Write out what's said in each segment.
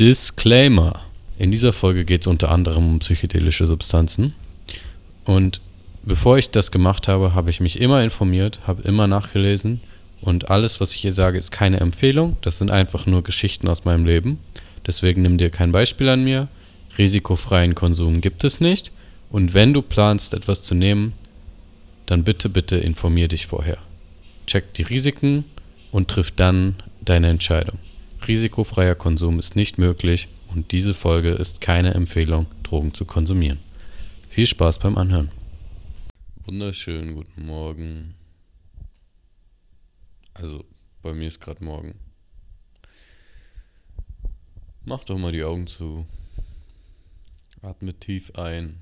Disclaimer. In dieser Folge geht es unter anderem um psychedelische Substanzen. Und bevor ich das gemacht habe, habe ich mich immer informiert, habe immer nachgelesen. Und alles, was ich hier sage, ist keine Empfehlung. Das sind einfach nur Geschichten aus meinem Leben. Deswegen nimm dir kein Beispiel an mir. Risikofreien Konsum gibt es nicht. Und wenn du planst, etwas zu nehmen, dann bitte, bitte informier dich vorher. Check die Risiken und triff dann deine Entscheidung. Risikofreier Konsum ist nicht möglich und diese Folge ist keine Empfehlung, Drogen zu konsumieren. Viel Spaß beim Anhören. Wunderschönen guten Morgen. Also, bei mir ist gerade Morgen. Mach doch mal die Augen zu. Atme tief ein.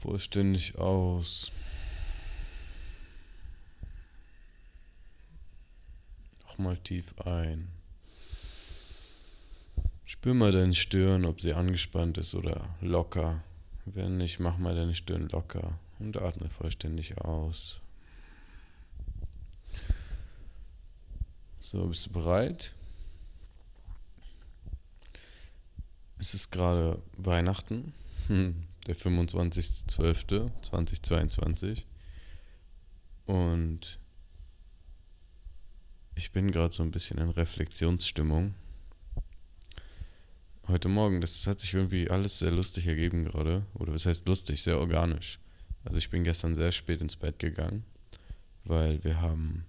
Vollständig aus. Nochmal tief ein. Spür mal deine Stirn, ob sie angespannt ist oder locker. Wenn nicht, mach mal deine Stirn locker und atme vollständig aus. So, bist du bereit? Es ist gerade Weihnachten, der 25.12.2022. Und ich bin gerade so ein bisschen in Reflexionsstimmung. Heute Morgen, das hat sich irgendwie alles sehr lustig ergeben gerade. Oder was heißt lustig? Sehr organisch. Also ich bin gestern sehr spät ins Bett gegangen, weil wir haben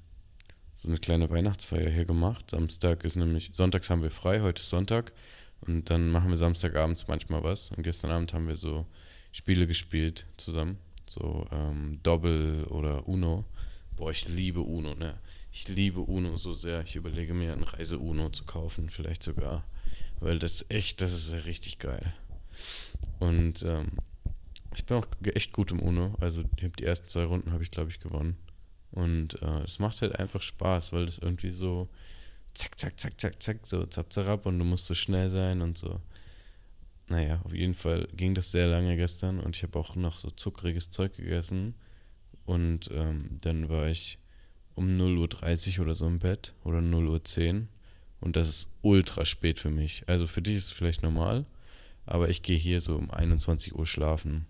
so eine kleine Weihnachtsfeier hier gemacht. Samstag ist nämlich, sonntags haben wir frei, heute ist Sonntag. Und dann machen wir Samstagabends manchmal was. Und gestern Abend haben wir so Spiele gespielt zusammen. So ähm, Doppel oder Uno. Boah, ich liebe Uno, ne? Ich liebe Uno so sehr. Ich überlege mir, ein Reise-Uno zu kaufen, vielleicht sogar. Weil das echt, das ist richtig geil. Und ähm, ich bin auch echt gut im Uno. Also die ersten zwei Runden habe ich, glaube ich, gewonnen. Und äh, es macht halt einfach Spaß, weil das irgendwie so zack, zack, zack, zack, zack, so zap, zarab und du musst so schnell sein und so. Naja, auf jeden Fall ging das sehr lange gestern und ich habe auch noch so zuckriges Zeug gegessen. Und ähm, dann war ich um 0.30 Uhr oder so im Bett oder 0.10 Uhr. Und das ist ultra spät für mich. Also für dich ist es vielleicht normal, aber ich gehe hier so um 21 Uhr schlafen.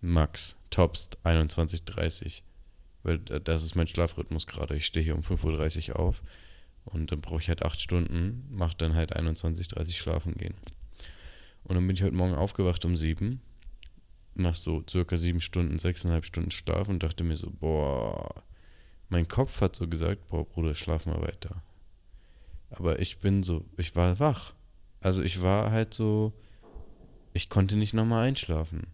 Max, topst 21.30 Uhr. Weil das ist mein Schlafrhythmus gerade. Ich stehe hier um 5.30 Uhr auf und dann brauche ich halt 8 Stunden, mache dann halt 21.30 Uhr schlafen gehen. Und dann bin ich heute Morgen aufgewacht um 7 nach so circa 7 Stunden, 6,5 Stunden Schlaf und dachte mir so, boah, mein Kopf hat so gesagt, boah, Bruder, schlaf mal weiter. Aber ich bin so, ich war wach. Also ich war halt so, ich konnte nicht nochmal einschlafen.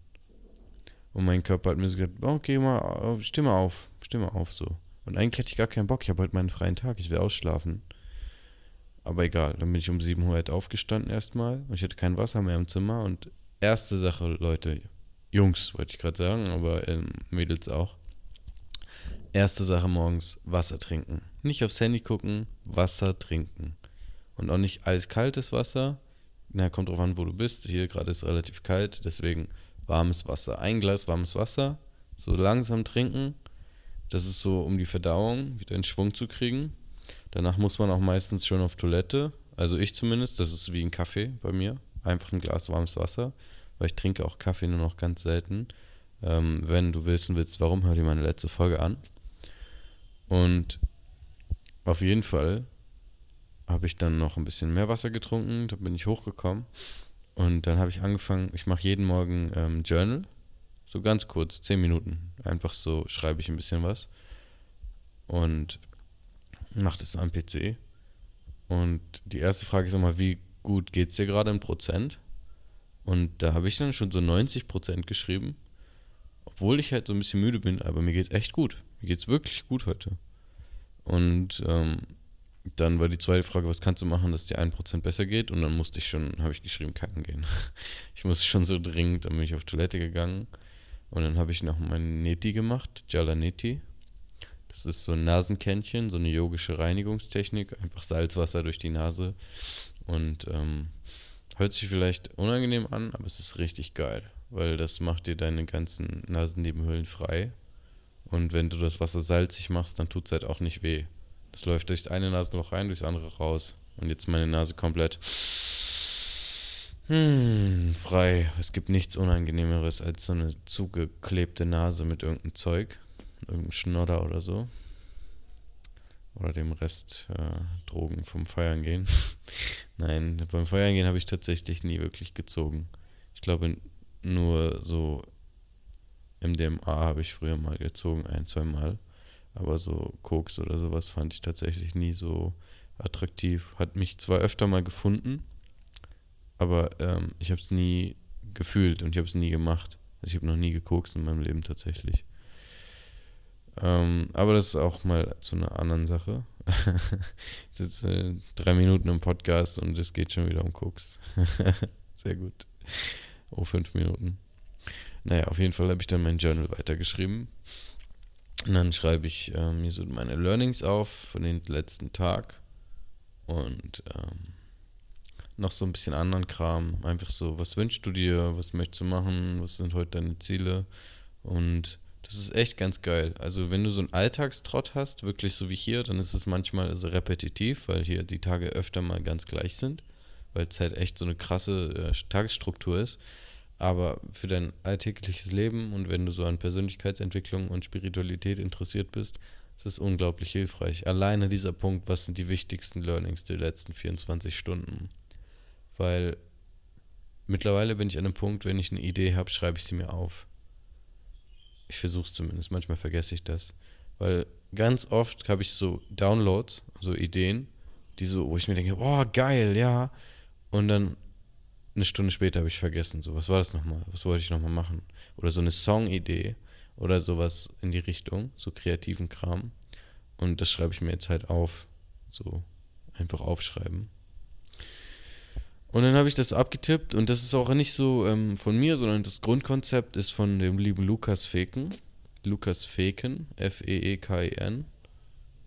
Und mein Körper hat mir so gesagt, okay, mal, steh mal auf, mal auf so. Und eigentlich hatte ich gar keinen Bock, ich habe heute meinen freien Tag, ich will ausschlafen. Aber egal, dann bin ich um 7 Uhr halt aufgestanden erstmal und ich hatte kein Wasser mehr im Zimmer. Und erste Sache, Leute, Jungs wollte ich gerade sagen, aber ähm, Mädels auch. Erste Sache morgens Wasser trinken. Nicht aufs Handy gucken, Wasser trinken. Und auch nicht eiskaltes Wasser. Na, kommt drauf an, wo du bist. Hier gerade ist es relativ kalt, deswegen warmes Wasser. Ein Glas warmes Wasser, so langsam trinken. Das ist so, um die Verdauung wieder in Schwung zu kriegen. Danach muss man auch meistens schon auf Toilette. Also ich zumindest, das ist wie ein Kaffee bei mir. Einfach ein Glas warmes Wasser. Weil ich trinke auch Kaffee nur noch ganz selten. Ähm, wenn du wissen willst, warum, hör dir meine letzte Folge an. Und auf jeden Fall habe ich dann noch ein bisschen mehr Wasser getrunken, da bin ich hochgekommen und dann habe ich angefangen, ich mache jeden Morgen ähm, Journal, so ganz kurz, zehn Minuten, einfach so schreibe ich ein bisschen was und mache das am PC. Und die erste Frage ist immer, wie gut geht es dir gerade in Prozent? Und da habe ich dann schon so 90 Prozent geschrieben, obwohl ich halt so ein bisschen müde bin, aber mir geht es echt gut. Mir geht es wirklich gut heute. Und ähm, dann war die zweite Frage, was kannst du machen, dass es dir 1% besser geht? Und dann musste ich schon, habe ich geschrieben, kacken gehen. Ich musste schon so dringend, dann bin ich auf Toilette gegangen. Und dann habe ich noch mein Neti gemacht, Jala Neti. Das ist so ein Nasenkännchen, so eine yogische Reinigungstechnik. Einfach Salzwasser durch die Nase. Und ähm, hört sich vielleicht unangenehm an, aber es ist richtig geil. Weil das macht dir deine ganzen Nasennebenhöhlen frei. Und wenn du das Wasser salzig machst, dann tut es halt auch nicht weh. Das läuft durchs eine Nasenloch rein, durchs andere raus. Und jetzt meine Nase komplett hm, frei. Es gibt nichts Unangenehmeres als so eine zugeklebte Nase mit irgendeinem Zeug. Irgendeinem Schnodder oder so. Oder dem Rest äh, Drogen vom Feiern gehen. Nein, beim Feiern gehen habe ich tatsächlich nie wirklich gezogen. Ich glaube, nur so MDMA habe ich früher mal gezogen, ein, zwei Mal. Aber so Koks oder sowas fand ich tatsächlich nie so attraktiv. Hat mich zwar öfter mal gefunden, aber ähm, ich habe es nie gefühlt und ich habe es nie gemacht. Also ich habe noch nie gekokst in meinem Leben tatsächlich. Ähm, aber das ist auch mal zu einer anderen Sache. Jetzt äh, drei Minuten im Podcast und es geht schon wieder um Koks. Sehr gut. Oh, fünf Minuten. Naja, auf jeden Fall habe ich dann mein Journal weitergeschrieben. Und dann schreibe ich äh, mir so meine Learnings auf von den letzten Tag. Und ähm, noch so ein bisschen anderen Kram. Einfach so, was wünschst du dir? Was möchtest du machen? Was sind heute deine Ziele? Und das ist echt ganz geil. Also, wenn du so einen Alltagstrott hast, wirklich so wie hier, dann ist es manchmal also repetitiv, weil hier die Tage öfter mal ganz gleich sind, weil es halt echt so eine krasse äh, Tagesstruktur ist. Aber für dein alltägliches Leben und wenn du so an Persönlichkeitsentwicklung und Spiritualität interessiert bist, ist es unglaublich hilfreich. Alleine dieser Punkt, was sind die wichtigsten Learnings der letzten 24 Stunden? Weil mittlerweile bin ich an einem Punkt, wenn ich eine Idee habe, schreibe ich sie mir auf. Ich versuche es zumindest, manchmal vergesse ich das. Weil ganz oft habe ich so Downloads, so Ideen, die so, wo ich mir denke, boah, geil, ja. Und dann eine Stunde später habe ich vergessen, so, was war das nochmal? Was wollte ich nochmal machen? Oder so eine Song-Idee oder sowas in die Richtung, so kreativen Kram. Und das schreibe ich mir jetzt halt auf. So einfach aufschreiben. Und dann habe ich das abgetippt und das ist auch nicht so ähm, von mir, sondern das Grundkonzept ist von dem lieben Lukas Feken. Lukas Feken, F-E-E-K-E-N.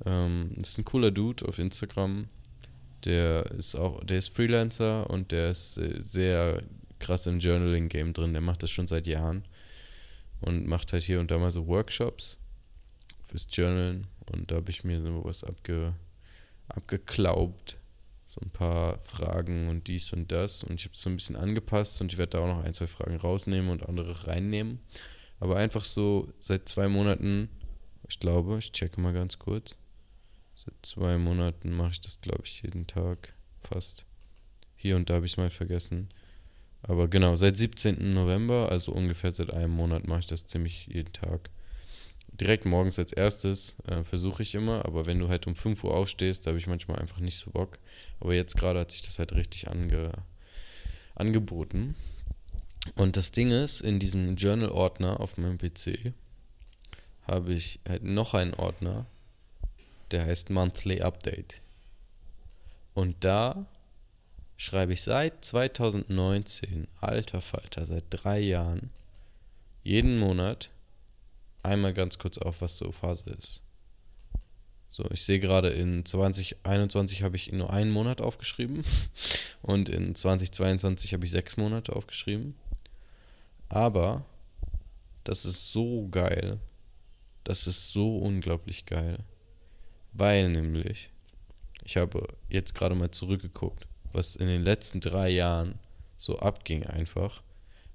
Ähm, das ist ein cooler Dude auf Instagram. Der ist auch, der ist Freelancer und der ist äh, sehr krass im Journaling-Game drin. Der macht das schon seit Jahren und macht halt hier und da mal so Workshops fürs Journalen. Und da habe ich mir so was abge, abgeklaubt. So ein paar Fragen und dies und das. Und ich habe es so ein bisschen angepasst und ich werde da auch noch ein, zwei Fragen rausnehmen und andere reinnehmen. Aber einfach so seit zwei Monaten, ich glaube, ich checke mal ganz kurz. Seit zwei Monaten mache ich das, glaube ich, jeden Tag fast. Hier und da habe ich es mal vergessen. Aber genau, seit 17. November, also ungefähr seit einem Monat, mache ich das ziemlich jeden Tag. Direkt morgens als erstes äh, versuche ich immer, aber wenn du halt um 5 Uhr aufstehst, da habe ich manchmal einfach nicht so Bock. Aber jetzt gerade hat sich das halt richtig ange, angeboten. Und das Ding ist, in diesem Journal-Ordner auf meinem PC habe ich halt noch einen Ordner, der heißt Monthly Update. Und da schreibe ich seit 2019, alter Falter, seit drei Jahren, jeden Monat einmal ganz kurz auf, was so Phase ist. So, ich sehe gerade in 2021 habe ich nur einen Monat aufgeschrieben und in 2022 habe ich sechs Monate aufgeschrieben. Aber das ist so geil. Das ist so unglaublich geil. Weil nämlich, ich habe jetzt gerade mal zurückgeguckt, was in den letzten drei Jahren so abging einfach.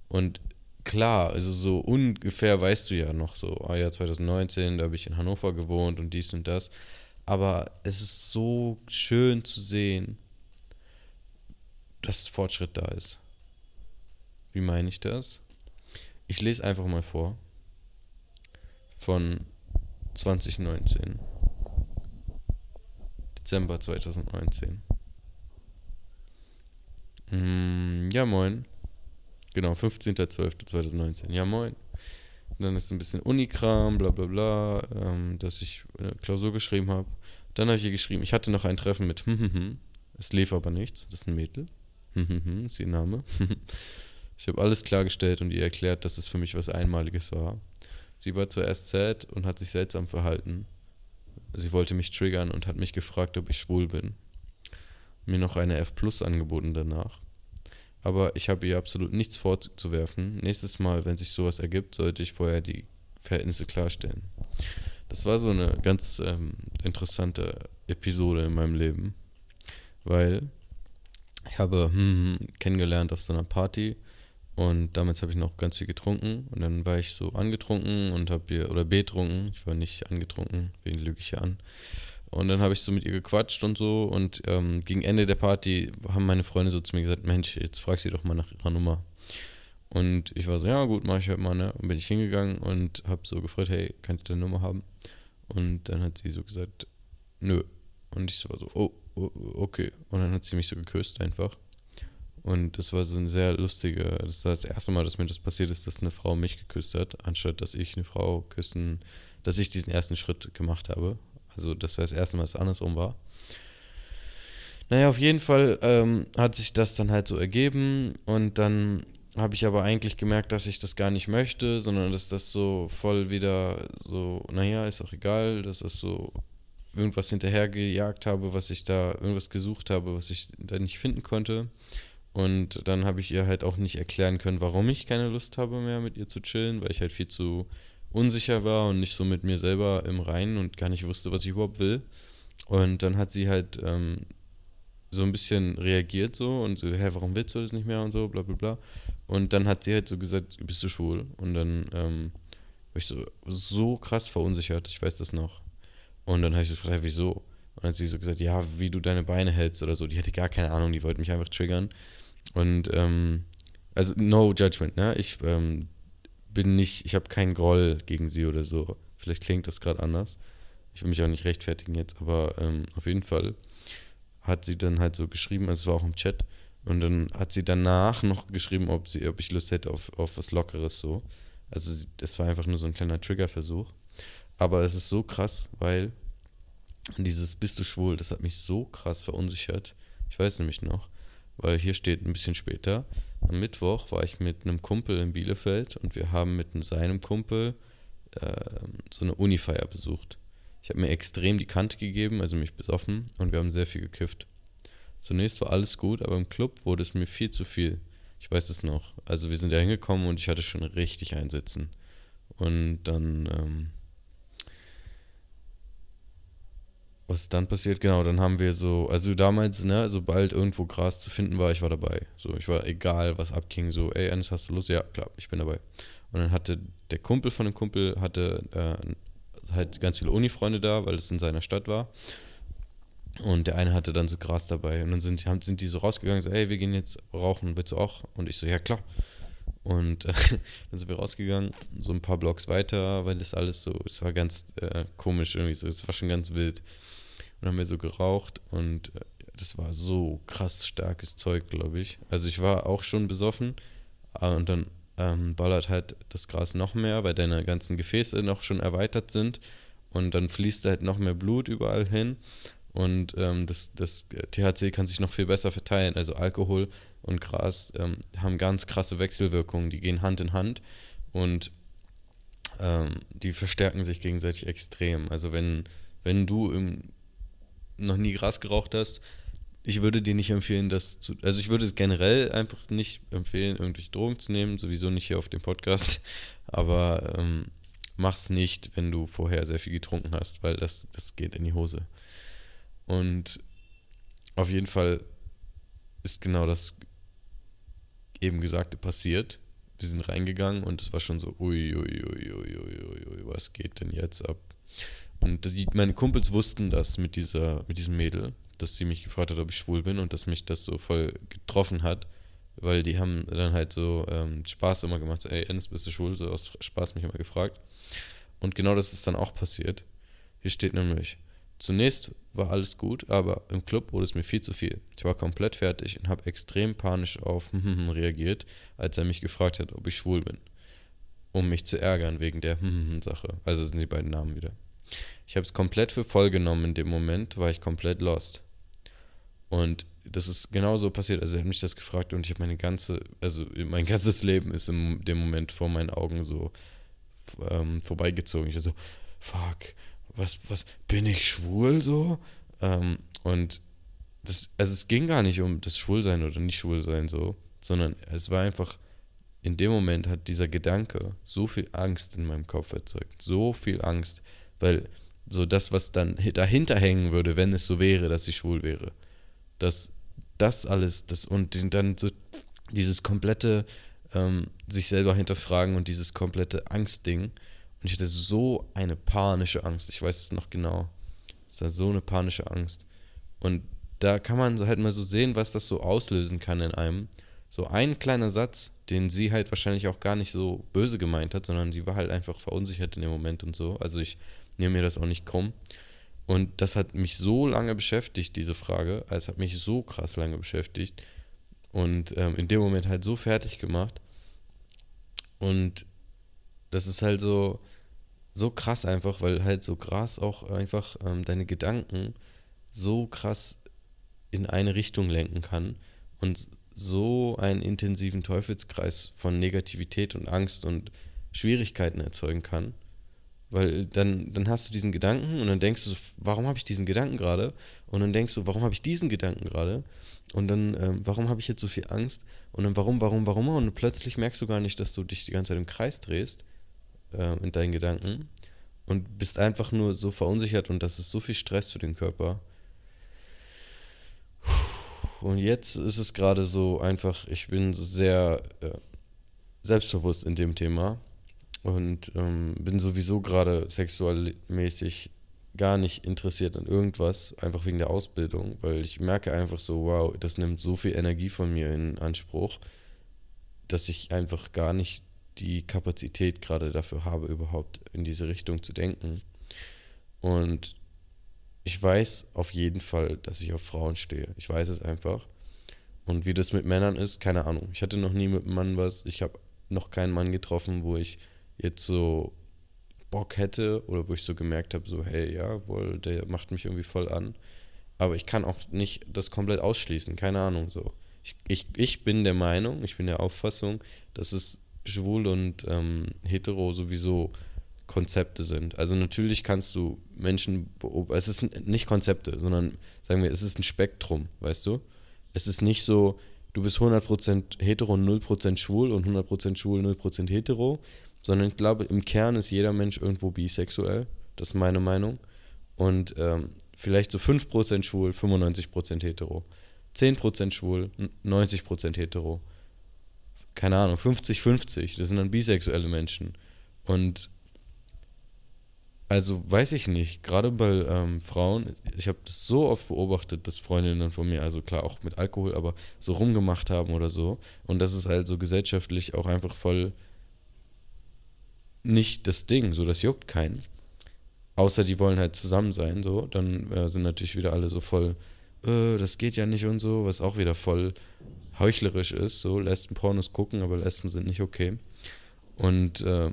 Und klar, also so ungefähr weißt du ja noch so, ah ja, 2019, da habe ich in Hannover gewohnt und dies und das. Aber es ist so schön zu sehen, dass Fortschritt da ist. Wie meine ich das? Ich lese einfach mal vor. Von 2019. Dezember 2019. Mm, ja, moin. Genau, 15.12.2019. Ja, moin. Dann ist ein bisschen Unikram, bla bla bla, ähm, dass ich eine Klausur geschrieben habe. Dann habe ich hier geschrieben, ich hatte noch ein Treffen mit hm, hm, hm. Es lief aber nichts. Das ist ein Mädel. Ist ihr Name. ich habe alles klargestellt und ihr erklärt, dass es für mich was Einmaliges war. Sie war zuerst sad und hat sich seltsam verhalten. Sie wollte mich triggern und hat mich gefragt, ob ich schwul bin. Mir noch eine F Plus angeboten danach. Aber ich habe ihr absolut nichts vorzuwerfen. Nächstes Mal, wenn sich sowas ergibt, sollte ich vorher die Verhältnisse klarstellen. das war so eine ganz ähm, interessante Episode in meinem Leben, weil ich habe hm, kennengelernt auf so einer Party und damals habe ich noch ganz viel getrunken und dann war ich so angetrunken und habe ihr, oder betrunken, ich war nicht angetrunken, wen lüge ich hier an. Und dann habe ich so mit ihr gequatscht und so und ähm, gegen Ende der Party haben meine Freunde so zu mir gesagt, Mensch, jetzt frag sie doch mal nach ihrer Nummer. Und ich war so, ja gut, mach ich halt mal, ne? Und bin ich hingegangen und habe so gefragt, hey, kann ich deine Nummer haben? Und dann hat sie so gesagt, nö. Und ich war so, oh, oh, okay. Und dann hat sie mich so geküsst einfach. Und das war so ein sehr lustiger, das war das erste Mal, dass mir das passiert ist, dass eine Frau mich geküsst hat, anstatt dass ich eine Frau küssen, dass ich diesen ersten Schritt gemacht habe. Also das war das erste Mal, dass es andersrum war. Naja, auf jeden Fall ähm, hat sich das dann halt so ergeben und dann habe ich aber eigentlich gemerkt, dass ich das gar nicht möchte, sondern dass das so voll wieder so, naja, ist auch egal, dass das so irgendwas hinterhergejagt habe, was ich da, irgendwas gesucht habe, was ich da nicht finden konnte. Und dann habe ich ihr halt auch nicht erklären können, warum ich keine Lust habe mehr mit ihr zu chillen, weil ich halt viel zu unsicher war und nicht so mit mir selber im Reinen und gar nicht wusste, was ich überhaupt will. Und dann hat sie halt ähm, so ein bisschen reagiert so und so, hä, warum willst du das nicht mehr und so, bla bla bla. Und dann hat sie halt so gesagt, bist du schwul? Und dann ähm, war ich so, so krass verunsichert, ich weiß das noch. Und dann habe ich so gefragt, wieso? Und dann hat sie so gesagt, ja, wie du deine Beine hältst oder so. Die hatte gar keine Ahnung, die wollte mich einfach triggern. Und, ähm, also no judgment, ne? Ich ähm, bin nicht, ich habe keinen Groll gegen sie oder so. Vielleicht klingt das gerade anders. Ich will mich auch nicht rechtfertigen jetzt, aber ähm, auf jeden Fall hat sie dann halt so geschrieben, also es war auch im Chat, und dann hat sie danach noch geschrieben, ob, sie, ob ich Lust hätte auf, auf was Lockeres so. Also es war einfach nur so ein kleiner Triggerversuch. Aber es ist so krass, weil dieses Bist du schwul, das hat mich so krass verunsichert. Ich weiß nämlich noch, weil hier steht ein bisschen später, am Mittwoch war ich mit einem Kumpel in Bielefeld und wir haben mit seinem Kumpel äh, so eine Unifeier besucht. Ich habe mir extrem die Kante gegeben, also mich besoffen und wir haben sehr viel gekifft. Zunächst war alles gut, aber im Club wurde es mir viel zu viel. Ich weiß es noch. Also wir sind da hingekommen und ich hatte schon richtig einsitzen. Und dann, ähm, was dann passiert, genau, dann haben wir so, also damals, ne, sobald irgendwo Gras zu finden war, ich war dabei. So, ich war egal, was abging, so, ey, Ennis, hast du Lust? Ja, klar, ich bin dabei. Und dann hatte der Kumpel von dem Kumpel, hatte äh, halt ganz viele Uni-Freunde da, weil es in seiner Stadt war. Und der eine hatte dann so Gras dabei. Und dann sind, sind die so rausgegangen, so, ey, wir gehen jetzt rauchen, willst du auch? Und ich so, ja, klar. Und äh, dann sind wir rausgegangen, so ein paar Blocks weiter, weil das alles so, es war ganz äh, komisch irgendwie so, es war schon ganz wild. Und dann haben wir so geraucht und äh, das war so krass starkes Zeug, glaube ich. Also ich war auch schon besoffen äh, und dann ähm, ballert halt das Gras noch mehr, weil deine ganzen Gefäße noch schon erweitert sind und dann fließt halt noch mehr Blut überall hin und ähm, das, das THC kann sich noch viel besser verteilen. Also Alkohol und Gras ähm, haben ganz krasse Wechselwirkungen, die gehen Hand in Hand und ähm, die verstärken sich gegenseitig extrem. Also wenn, wenn du im, noch nie Gras geraucht hast, ich würde dir nicht empfehlen, das zu. Also ich würde es generell einfach nicht empfehlen, irgendwelche Drogen zu nehmen, sowieso nicht hier auf dem Podcast. Aber ähm, mach's nicht, wenn du vorher sehr viel getrunken hast, weil das, das geht in die Hose. Und auf jeden Fall ist genau das eben Gesagte passiert. Wir sind reingegangen und es war schon so, ui, ui, ui, ui, ui, ui, was geht denn jetzt ab? Und die, meine Kumpels wussten das mit, dieser, mit diesem Mädel, dass sie mich gefragt hat, ob ich schwul bin und dass mich das so voll getroffen hat, weil die haben dann halt so ähm, Spaß immer gemacht, so, ey, Ennis, bist du schwul? So aus Spaß mich immer gefragt. Und genau das ist dann auch passiert. Hier steht nämlich, Zunächst war alles gut, aber im Club wurde es mir viel zu viel. Ich war komplett fertig und habe extrem panisch auf reagiert, als er mich gefragt hat, ob ich schwul bin. Um mich zu ärgern wegen der Sache. Also sind die beiden Namen wieder. Ich habe es komplett für voll genommen in dem Moment, war ich komplett lost. Und das ist genauso passiert. Also er hat mich das gefragt und ich habe meine ganze, also mein ganzes Leben ist in dem Moment vor meinen Augen so ähm, vorbeigezogen. Ich war so, fuck, was, was, bin ich schwul so? Ähm, und das, also es ging gar nicht um das Schwulsein oder nicht Schwulsein so, sondern es war einfach, in dem Moment hat dieser Gedanke so viel Angst in meinem Kopf erzeugt, so viel Angst, Weil so das, was dann dahinter hängen würde, wenn es so wäre, dass sie schwul wäre, dass das alles, das und dann so dieses komplette ähm, sich selber hinterfragen und dieses komplette Angstding. Und ich hatte so eine panische Angst. Ich weiß es noch genau. Es war so eine panische Angst. Und da kann man halt mal so sehen, was das so auslösen kann in einem. So ein kleiner Satz, den sie halt wahrscheinlich auch gar nicht so böse gemeint hat, sondern sie war halt einfach verunsichert in dem Moment und so. Also ich nehme mir das auch nicht krumm. Und das hat mich so lange beschäftigt, diese Frage. Es hat mich so krass lange beschäftigt. Und ähm, in dem Moment halt so fertig gemacht. Und das ist halt so, so krass einfach, weil halt so krass auch einfach ähm, deine Gedanken so krass in eine Richtung lenken kann und so einen intensiven Teufelskreis von Negativität und Angst und Schwierigkeiten erzeugen kann. Weil dann, dann hast du diesen Gedanken und dann denkst du, warum habe ich diesen Gedanken gerade? Und dann denkst du, warum habe ich diesen Gedanken gerade? Und dann, ähm, warum habe ich jetzt so viel Angst? Und dann, warum, warum, warum? Und plötzlich merkst du gar nicht, dass du dich die ganze Zeit im Kreis drehst äh, in deinen Gedanken und bist einfach nur so verunsichert und das ist so viel Stress für den Körper. Und jetzt ist es gerade so einfach, ich bin so sehr äh, selbstbewusst in dem Thema und ähm, bin sowieso gerade sexualmäßig gar nicht interessiert an irgendwas, einfach wegen der Ausbildung, weil ich merke einfach so, wow, das nimmt so viel Energie von mir in Anspruch, dass ich einfach gar nicht die Kapazität gerade dafür habe, überhaupt in diese Richtung zu denken. Und ich weiß auf jeden Fall, dass ich auf Frauen stehe. Ich weiß es einfach. Und wie das mit Männern ist, keine Ahnung. Ich hatte noch nie mit einem Mann was. Ich habe noch keinen Mann getroffen, wo ich jetzt so Bock hätte oder wo ich so gemerkt habe, so, hey, ja, wohl, der macht mich irgendwie voll an. Aber ich kann auch nicht das komplett ausschließen, keine Ahnung so. Ich, ich, ich bin der Meinung, ich bin der Auffassung, dass es schwul und ähm, hetero sowieso Konzepte sind. Also natürlich kannst du Menschen beobachten, es ist nicht Konzepte, sondern sagen wir, es ist ein Spektrum, weißt du? Es ist nicht so, du bist 100% hetero und 0% schwul und 100% schwul, 0% hetero, sondern ich glaube, im Kern ist jeder Mensch irgendwo bisexuell. Das ist meine Meinung. Und ähm, vielleicht so 5% schwul, 95% hetero. 10% schwul, 90% hetero. Keine Ahnung, 50-50. Das sind dann bisexuelle Menschen. Und also weiß ich nicht, gerade bei ähm, Frauen, ich habe das so oft beobachtet, dass Freundinnen von mir, also klar auch mit Alkohol, aber so rumgemacht haben oder so. Und das ist halt so gesellschaftlich auch einfach voll nicht das Ding, so das juckt keinen. Außer die wollen halt zusammen sein, so. Dann äh, sind natürlich wieder alle so voll, äh, das geht ja nicht und so, was auch wieder voll heuchlerisch ist. So, Lesben-Pornos gucken, aber Lesben sind nicht okay. Und äh,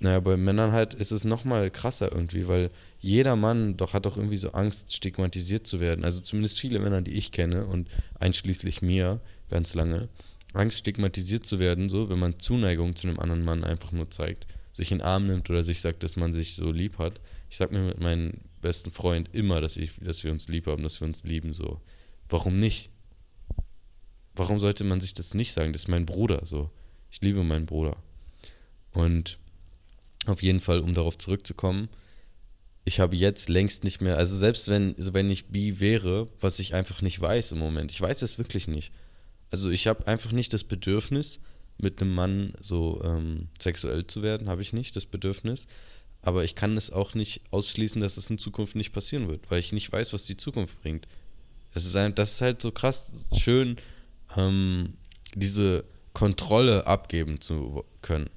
naja, bei Männern halt ist es nochmal krasser irgendwie, weil jeder Mann doch hat doch irgendwie so Angst, stigmatisiert zu werden. Also zumindest viele Männer, die ich kenne und einschließlich mir ganz lange. Angst, stigmatisiert zu werden, so, wenn man Zuneigung zu einem anderen Mann einfach nur zeigt sich in den Arm nimmt oder sich sagt, dass man sich so lieb hat. Ich sag mir mit meinem besten Freund immer, dass, ich, dass wir uns lieb haben, dass wir uns lieben. So. Warum nicht? Warum sollte man sich das nicht sagen? Das ist mein Bruder. So. Ich liebe meinen Bruder. Und auf jeden Fall, um darauf zurückzukommen, ich habe jetzt längst nicht mehr, also selbst wenn, wenn ich bi wäre, was ich einfach nicht weiß im Moment, ich weiß es wirklich nicht. Also ich habe einfach nicht das Bedürfnis, mit einem Mann so ähm, sexuell zu werden, habe ich nicht das Bedürfnis. Aber ich kann es auch nicht ausschließen, dass es in Zukunft nicht passieren wird, weil ich nicht weiß, was die Zukunft bringt. Das ist, ein, das ist halt so krass schön, ähm, diese Kontrolle abgeben zu können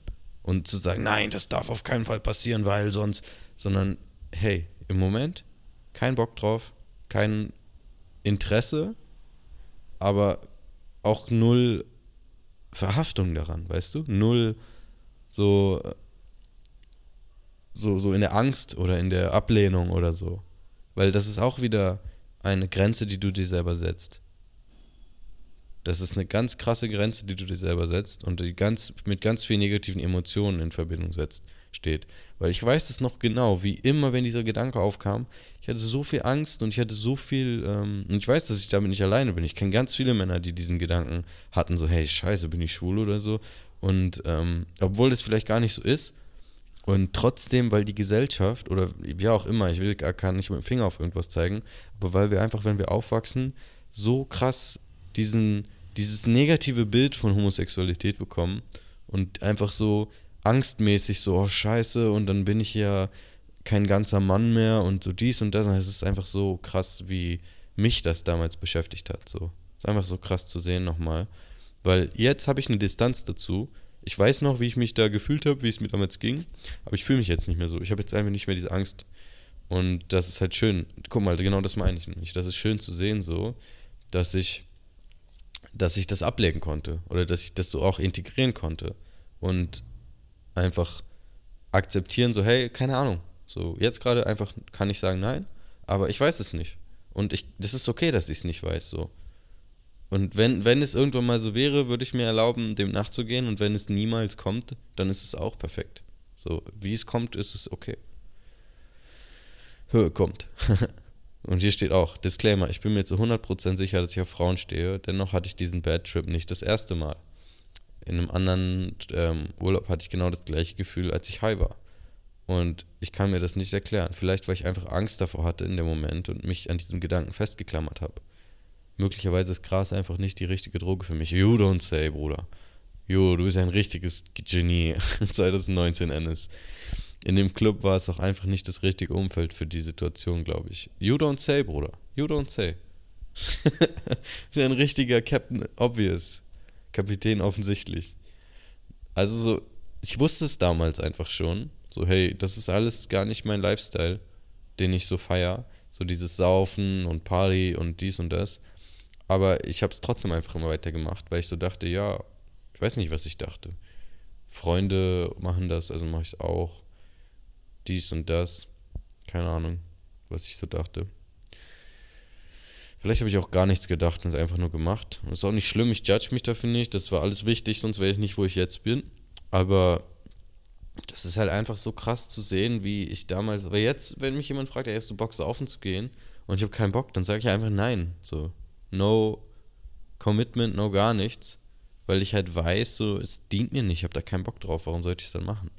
und zu sagen, nein, das darf auf keinen Fall passieren, weil sonst, sondern hey, im Moment kein Bock drauf, kein Interesse, aber auch null Verhaftung daran, weißt du? Null so, so, so in der Angst oder in der Ablehnung oder so. Weil das ist auch wieder eine Grenze, die du dir selber setzt. Das ist eine ganz krasse Grenze, die du dir selber setzt und die ganz, mit ganz vielen negativen Emotionen in Verbindung setzt steht. Weil ich weiß es noch genau, wie immer, wenn dieser Gedanke aufkam, ich hatte so viel Angst und ich hatte so viel, ähm, und ich weiß, dass ich damit nicht alleine bin. Ich kenne ganz viele Männer, die diesen Gedanken hatten, so, hey, scheiße, bin ich schwul oder so. Und ähm, obwohl das vielleicht gar nicht so ist, Und trotzdem, weil die Gesellschaft oder wie auch immer, ich will gar nicht mit dem Finger auf irgendwas zeigen, aber weil wir einfach, wenn wir aufwachsen, so krass diesen, dieses negative Bild von Homosexualität bekommen und einfach so angstmäßig so, oh scheiße, und dann bin ich ja kein ganzer Mann mehr und so dies und das. Es ist einfach so krass, wie mich das damals beschäftigt hat. So. Es ist einfach so krass zu sehen nochmal. Weil jetzt habe ich eine Distanz dazu. Ich weiß noch, wie ich mich da gefühlt habe, wie es mir damals ging, aber ich fühle mich jetzt nicht mehr so. Ich habe jetzt einfach nicht mehr diese Angst. Und das ist halt schön. Guck mal, genau das meine ich nicht. Das ist schön zu sehen, so, dass ich, dass ich das ablegen konnte oder dass ich das so auch integrieren konnte und einfach akzeptieren, so, hey, keine Ahnung, so, jetzt gerade einfach kann ich sagen nein, aber ich weiß es nicht. Und ich, das ist okay, dass ich es nicht weiß, so. Und wenn, wenn es irgendwann mal so wäre, würde ich mir erlauben, dem nachzugehen. Und wenn es niemals kommt, dann ist es auch perfekt. So, wie es kommt, ist es okay. Höhe kommt. und hier steht auch, Disclaimer, ich bin mir zu 100% sicher, dass ich auf Frauen stehe. Dennoch hatte ich diesen Bad Trip nicht das erste Mal. In einem anderen ähm, Urlaub hatte ich genau das gleiche Gefühl, als ich high war. Und ich kann mir das nicht erklären. Vielleicht, weil ich einfach Angst davor hatte in dem Moment und mich an diesem Gedanken festgeklammert habe. Möglicherweise ist Gras einfach nicht die richtige Droge für mich. You don't say, Bruder. Jo, du bist ein richtiges Genie. 2019 Ennis. In dem Club war es auch einfach nicht das richtige Umfeld für die Situation, glaube ich. You don't say, Bruder. You don't say. ist ein richtiger Captain Obvious. Kapitän offensichtlich. Also so, ich wusste es damals einfach schon. So, hey, das ist alles gar nicht mein Lifestyle, den ich so feier. So dieses Saufen und Party und dies und das. Aber ich habe es trotzdem einfach immer weitergemacht, weil ich so dachte, ja, ich weiß nicht, was ich dachte. Freunde machen das, also mache ich es auch. Dies und das. Keine Ahnung, was ich so dachte. Vielleicht habe ich auch gar nichts gedacht und es einfach nur gemacht. Das ist auch nicht schlimm, ich judge mich dafür nicht. Das war alles wichtig, sonst wäre ich nicht, wo ich jetzt bin. Aber das ist halt einfach so krass zu sehen, wie ich damals. Aber jetzt, wenn mich jemand fragt, ey, hast du Bock, saufen zu gehen? Und ich habe keinen Bock, dann sage ich einfach nein. So, no commitment, no gar nichts. Weil ich halt weiß, so, es dient mir nicht, ich habe da keinen Bock drauf, warum sollte ich es dann machen?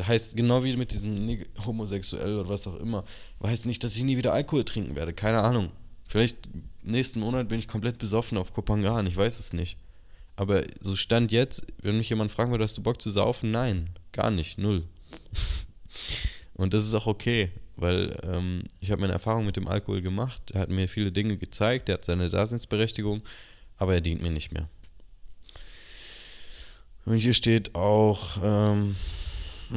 Heißt, genau wie mit diesem homosexuell oder was auch immer, heißt nicht, dass ich nie wieder Alkohol trinken werde, keine Ahnung. Vielleicht nächsten Monat bin ich komplett besoffen auf Kopangan, ich weiß es nicht. Aber so stand jetzt, wenn mich jemand fragen würde, hast du Bock zu saufen? Nein, gar nicht, null. Und das ist auch okay, weil ähm, ich habe meine Erfahrung mit dem Alkohol gemacht. Er hat mir viele Dinge gezeigt, er hat seine Daseinsberechtigung, aber er dient mir nicht mehr. Und hier steht auch, ähm,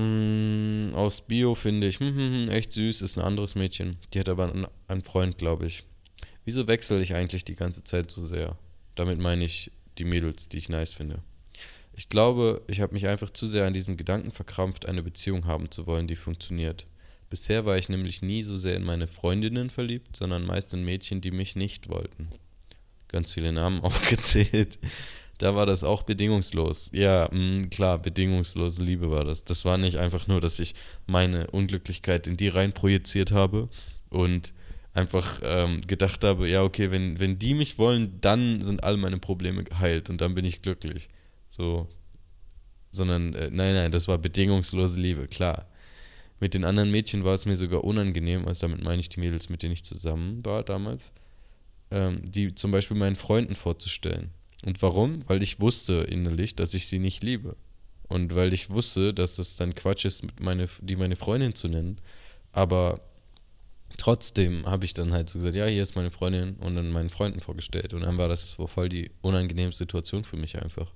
mm, aus Bio finde ich, hm, hm, hm, echt süß, ist ein anderes Mädchen. Die hat aber einen, einen Freund, glaube ich. Wieso wechsle ich eigentlich die ganze Zeit so sehr? Damit meine ich die Mädels, die ich nice finde. Ich glaube, ich habe mich einfach zu sehr an diesem Gedanken verkrampft, eine Beziehung haben zu wollen, die funktioniert. Bisher war ich nämlich nie so sehr in meine Freundinnen verliebt, sondern meist in Mädchen, die mich nicht wollten. Ganz viele Namen aufgezählt. Da war das auch bedingungslos. Ja, mh, mm, klar, bedingungslose Liebe war das. Das war nicht einfach nur, dass ich meine Unglücklichkeit in die rein projiziert habe und einfach ähm, gedacht habe, ja, okay, wenn, wenn die mich wollen, dann sind all meine Probleme geheilt und dann bin ich glücklich. So. Sondern, äh, nein, nein, das war bedingungslose Liebe, klar. Mit den anderen Mädchen war es mir sogar unangenehm, also damit meine ich die Mädels, mit denen ich zusammen war damals, ähm, die zum Beispiel meinen Freunden vorzustellen. Und warum? Weil ich wusste innerlich, dass ich sie nicht liebe. Und weil ich wusste, dass es dann Quatsch ist, meine, die meine Freundin zu nennen. Aber trotzdem habe ich dann halt so gesagt, ja, hier ist meine Freundin und dann meinen Freunden vorgestellt. Und dann war das voll die unangenehme Situation für mich einfach.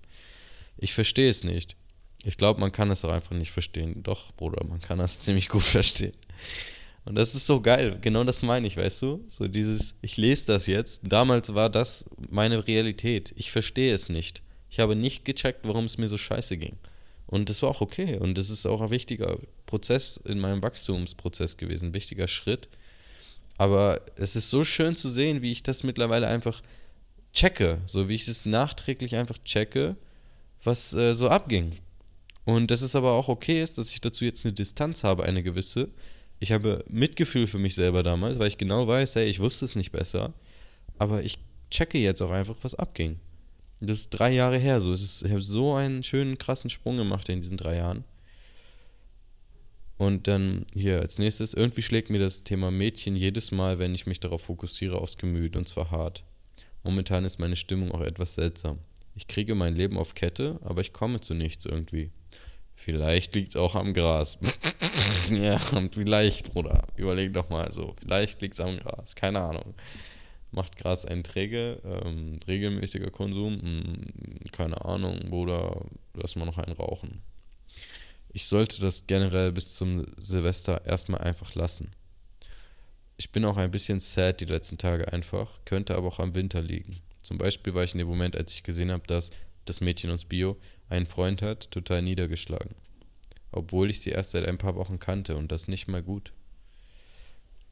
Ich verstehe es nicht. Ich glaube, man kann es auch einfach nicht verstehen. Doch, Bruder, man kann das ziemlich gut verstehen. Und das ist so geil. Genau das meine ich, weißt du? So dieses, ich lese das jetzt. Damals war das meine Realität. Ich verstehe es nicht. Ich habe nicht gecheckt, warum es mir so scheiße ging. Und das war auch okay. Und das ist auch ein wichtiger Prozess in meinem Wachstumsprozess gewesen. Ein wichtiger Schritt. Aber es ist so schön zu sehen, wie ich das mittlerweile einfach checke. So wie ich es nachträglich einfach checke, was äh, so abging. Und dass es aber auch okay ist, dass ich dazu jetzt eine Distanz habe, eine gewisse. Ich habe Mitgefühl für mich selber damals, weil ich genau weiß, hey, ich wusste es nicht besser. Aber ich checke jetzt auch einfach, was abging. Das ist drei Jahre her so. Es ist, ich habe so einen schönen, krassen Sprung gemacht in diesen drei Jahren. Und dann hier als nächstes, irgendwie schlägt mir das Thema Mädchen jedes Mal, wenn ich mich darauf fokussiere, aufs Gemüt und zwar hart. Momentan ist meine Stimmung auch etwas seltsam. Ich kriege mein Leben auf Kette, aber ich komme zu nichts irgendwie. Vielleicht liegt es auch am Gras. ja, vielleicht, Bruder. Überleg doch mal so. Vielleicht liegt es am Gras. Keine Ahnung. Macht Gras einen träge? Ähm, regelmäßiger Konsum? Hm, keine Ahnung, Bruder. Lass mal noch einen rauchen. Ich sollte das generell bis zum Silvester erstmal einfach lassen. Ich bin auch ein bisschen sad die letzten Tage einfach, könnte aber auch am Winter liegen. Zum Beispiel war ich in dem Moment, als ich gesehen habe, dass das Mädchen aus Bio einen Freund hat, total niedergeschlagen. Obwohl ich sie erst seit ein paar Wochen kannte und das nicht mal gut.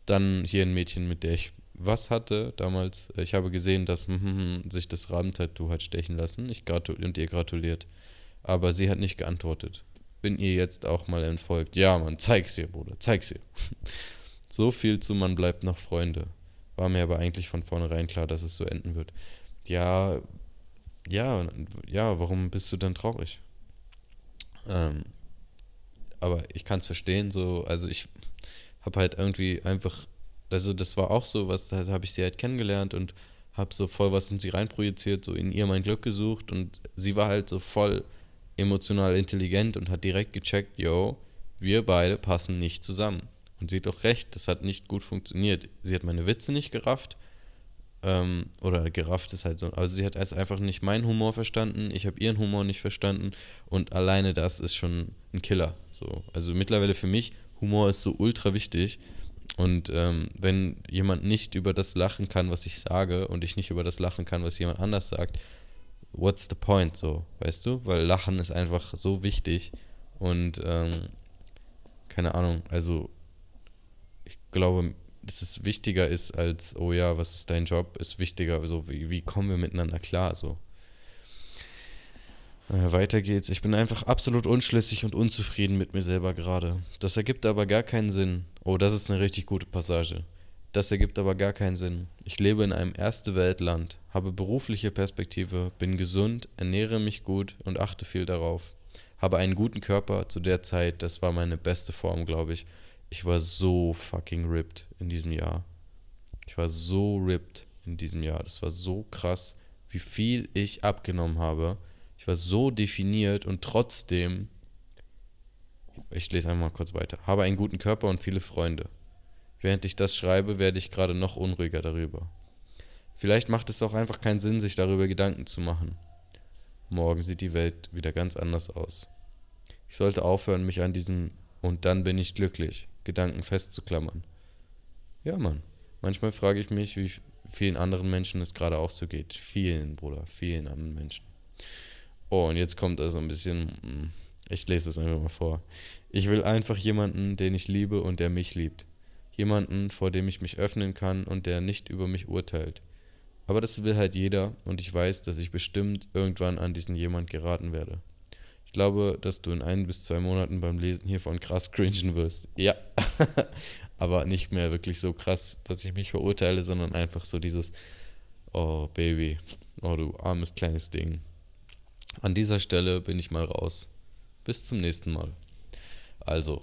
Dann hier ein Mädchen, mit der ich was hatte damals. Ich habe gesehen, dass hm, hm, hm, sich das Rabentattoo hat stechen lassen ich und ihr gratuliert. Aber sie hat nicht geantwortet. Bin ihr jetzt auch mal entfolgt. Ja, Mann, zeig's ihr, Bruder, zeig's ihr. so viel zu man bleibt noch Freunde. War mir aber eigentlich von vornherein klar, dass es so enden wird. Ja, ja, ja, warum bist du denn traurig? Ähm, aber ich kann es verstehen, so, also ich habe halt irgendwie einfach, also das war auch so, was, da habe ich sie halt kennengelernt und habe so voll was in sie reinprojiziert, so in ihr mein Glück gesucht und sie war halt so voll emotional intelligent und hat direkt gecheckt, yo, wir beide passen nicht zusammen. Und sie hat auch recht, das hat nicht gut funktioniert. Sie hat meine Witze nicht gerafft ähm, oder gerafft ist halt so. Also sie hat erst einfach nicht meinen Humor verstanden, ich habe ihren Humor nicht verstanden und alleine das ist schon ein Killer. So. Also mittlerweile für mich, Humor ist so ultra wichtig. Und ähm, wenn jemand nicht über das lachen kann, was ich sage, und ich nicht über das lachen kann, was jemand anders sagt, what's the point, so, weißt du? Weil Lachen ist einfach so wichtig. Und ähm, keine Ahnung, also ich glaube, dass es wichtiger ist als, oh ja, was ist dein Job, ist wichtiger, so wie, wie kommen wir miteinander klar, so. Äh, weiter geht's. Ich bin einfach absolut unschlüssig und unzufrieden mit mir selber gerade. Das ergibt aber gar keinen Sinn. Oh, das ist eine richtig gute Passage. Das ergibt aber gar keinen Sinn. Ich lebe in einem Erste-Welt-Land, habe berufliche Perspektive, bin gesund, ernähre mich gut und achte viel darauf. Habe einen guten Körper zu der Zeit, das war meine beste Form, glaube ich ich war so fucking ripped in diesem Jahr. Ich war so ripped in diesem Jahr. Das war so krass, wie viel ich abgenommen habe. Ich war so definiert und trotzdem, ich lese einmal kurz weiter, habe einen guten Körper und viele Freunde. Während ich das schreibe, werde ich gerade noch unruhiger darüber. Vielleicht macht es auch einfach keinen Sinn, sich darüber Gedanken zu machen. Morgen sieht die Welt wieder ganz anders aus. Ich sollte aufhören, mich an diesem und dann bin ich glücklich Gedanken festzuklammern. Ja, Mann. Manchmal frage ich mich, wie vielen anderen Menschen es gerade auch so geht. Vielen, Bruder, vielen anderen Menschen. Oh, und jetzt kommt also ein bisschen. Hm, ich lese es einfach mal vor. Ich will einfach jemanden, den ich liebe und der mich liebt. Jemanden, vor dem ich mich öffnen kann und der nicht über mich urteilt. Aber das will halt jeder und ich weiß, dass ich bestimmt irgendwann an diesen jemand geraten werde. Ich glaube, dass du in ein bis zwei Monaten beim Lesen hiervon krass cringen wirst. Ja. Aber nicht mehr wirklich so krass, dass ich mich verurteile, sondern einfach so dieses, oh Baby, oh du armes kleines Ding. An dieser Stelle bin ich mal raus. Bis zum nächsten Mal. Also,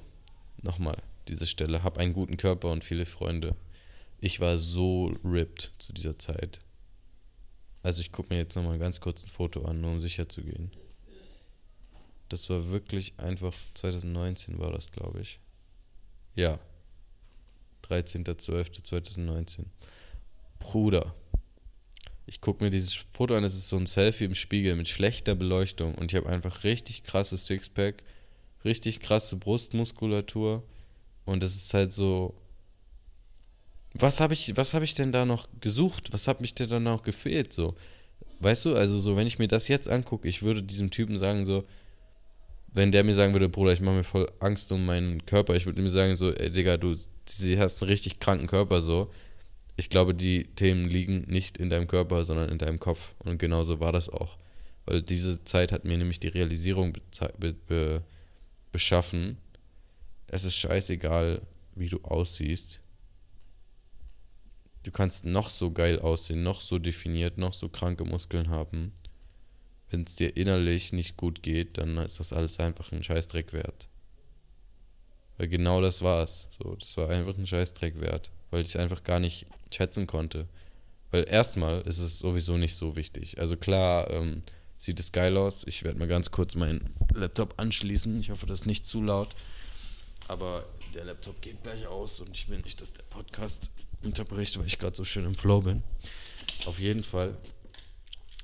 nochmal, diese Stelle. Hab einen guten Körper und viele Freunde. Ich war so ripped zu dieser Zeit. Also ich gucke mir jetzt nochmal ganz kurz ein Foto an, nur um sicher zu gehen. Das war wirklich einfach 2019 war das, glaube ich. Ja. 13.12.2019. Bruder. Ich gucke mir dieses Foto an, es ist so ein Selfie im Spiegel mit schlechter Beleuchtung und ich habe einfach richtig krasses Sixpack, richtig krasse Brustmuskulatur und es ist halt so was habe ich was habe ich denn da noch gesucht? Was hat mich denn da noch gefehlt so? Weißt du, also so wenn ich mir das jetzt angucke, ich würde diesem Typen sagen so wenn der mir sagen würde, Bruder, ich mache mir voll Angst um meinen Körper, ich würde mir sagen, so, ey, Digga, du hast einen richtig kranken Körper, so. Ich glaube, die Themen liegen nicht in deinem Körper, sondern in deinem Kopf. Und genauso war das auch. Weil diese Zeit hat mir nämlich die Realisierung be be beschaffen, es ist scheißegal, wie du aussiehst. Du kannst noch so geil aussehen, noch so definiert, noch so kranke Muskeln haben wenn es dir innerlich nicht gut geht, dann ist das alles einfach ein Scheißdreck wert. Weil genau das war es. So, das war einfach ein Scheißdreck wert, weil ich es einfach gar nicht schätzen konnte. Weil erstmal ist es sowieso nicht so wichtig. Also klar, ähm, sieht es geil aus. Ich werde mal ganz kurz meinen Laptop anschließen. Ich hoffe, das ist nicht zu laut. Aber der Laptop geht gleich aus und ich will nicht, dass der Podcast unterbricht, weil ich gerade so schön im Flow bin. Auf jeden Fall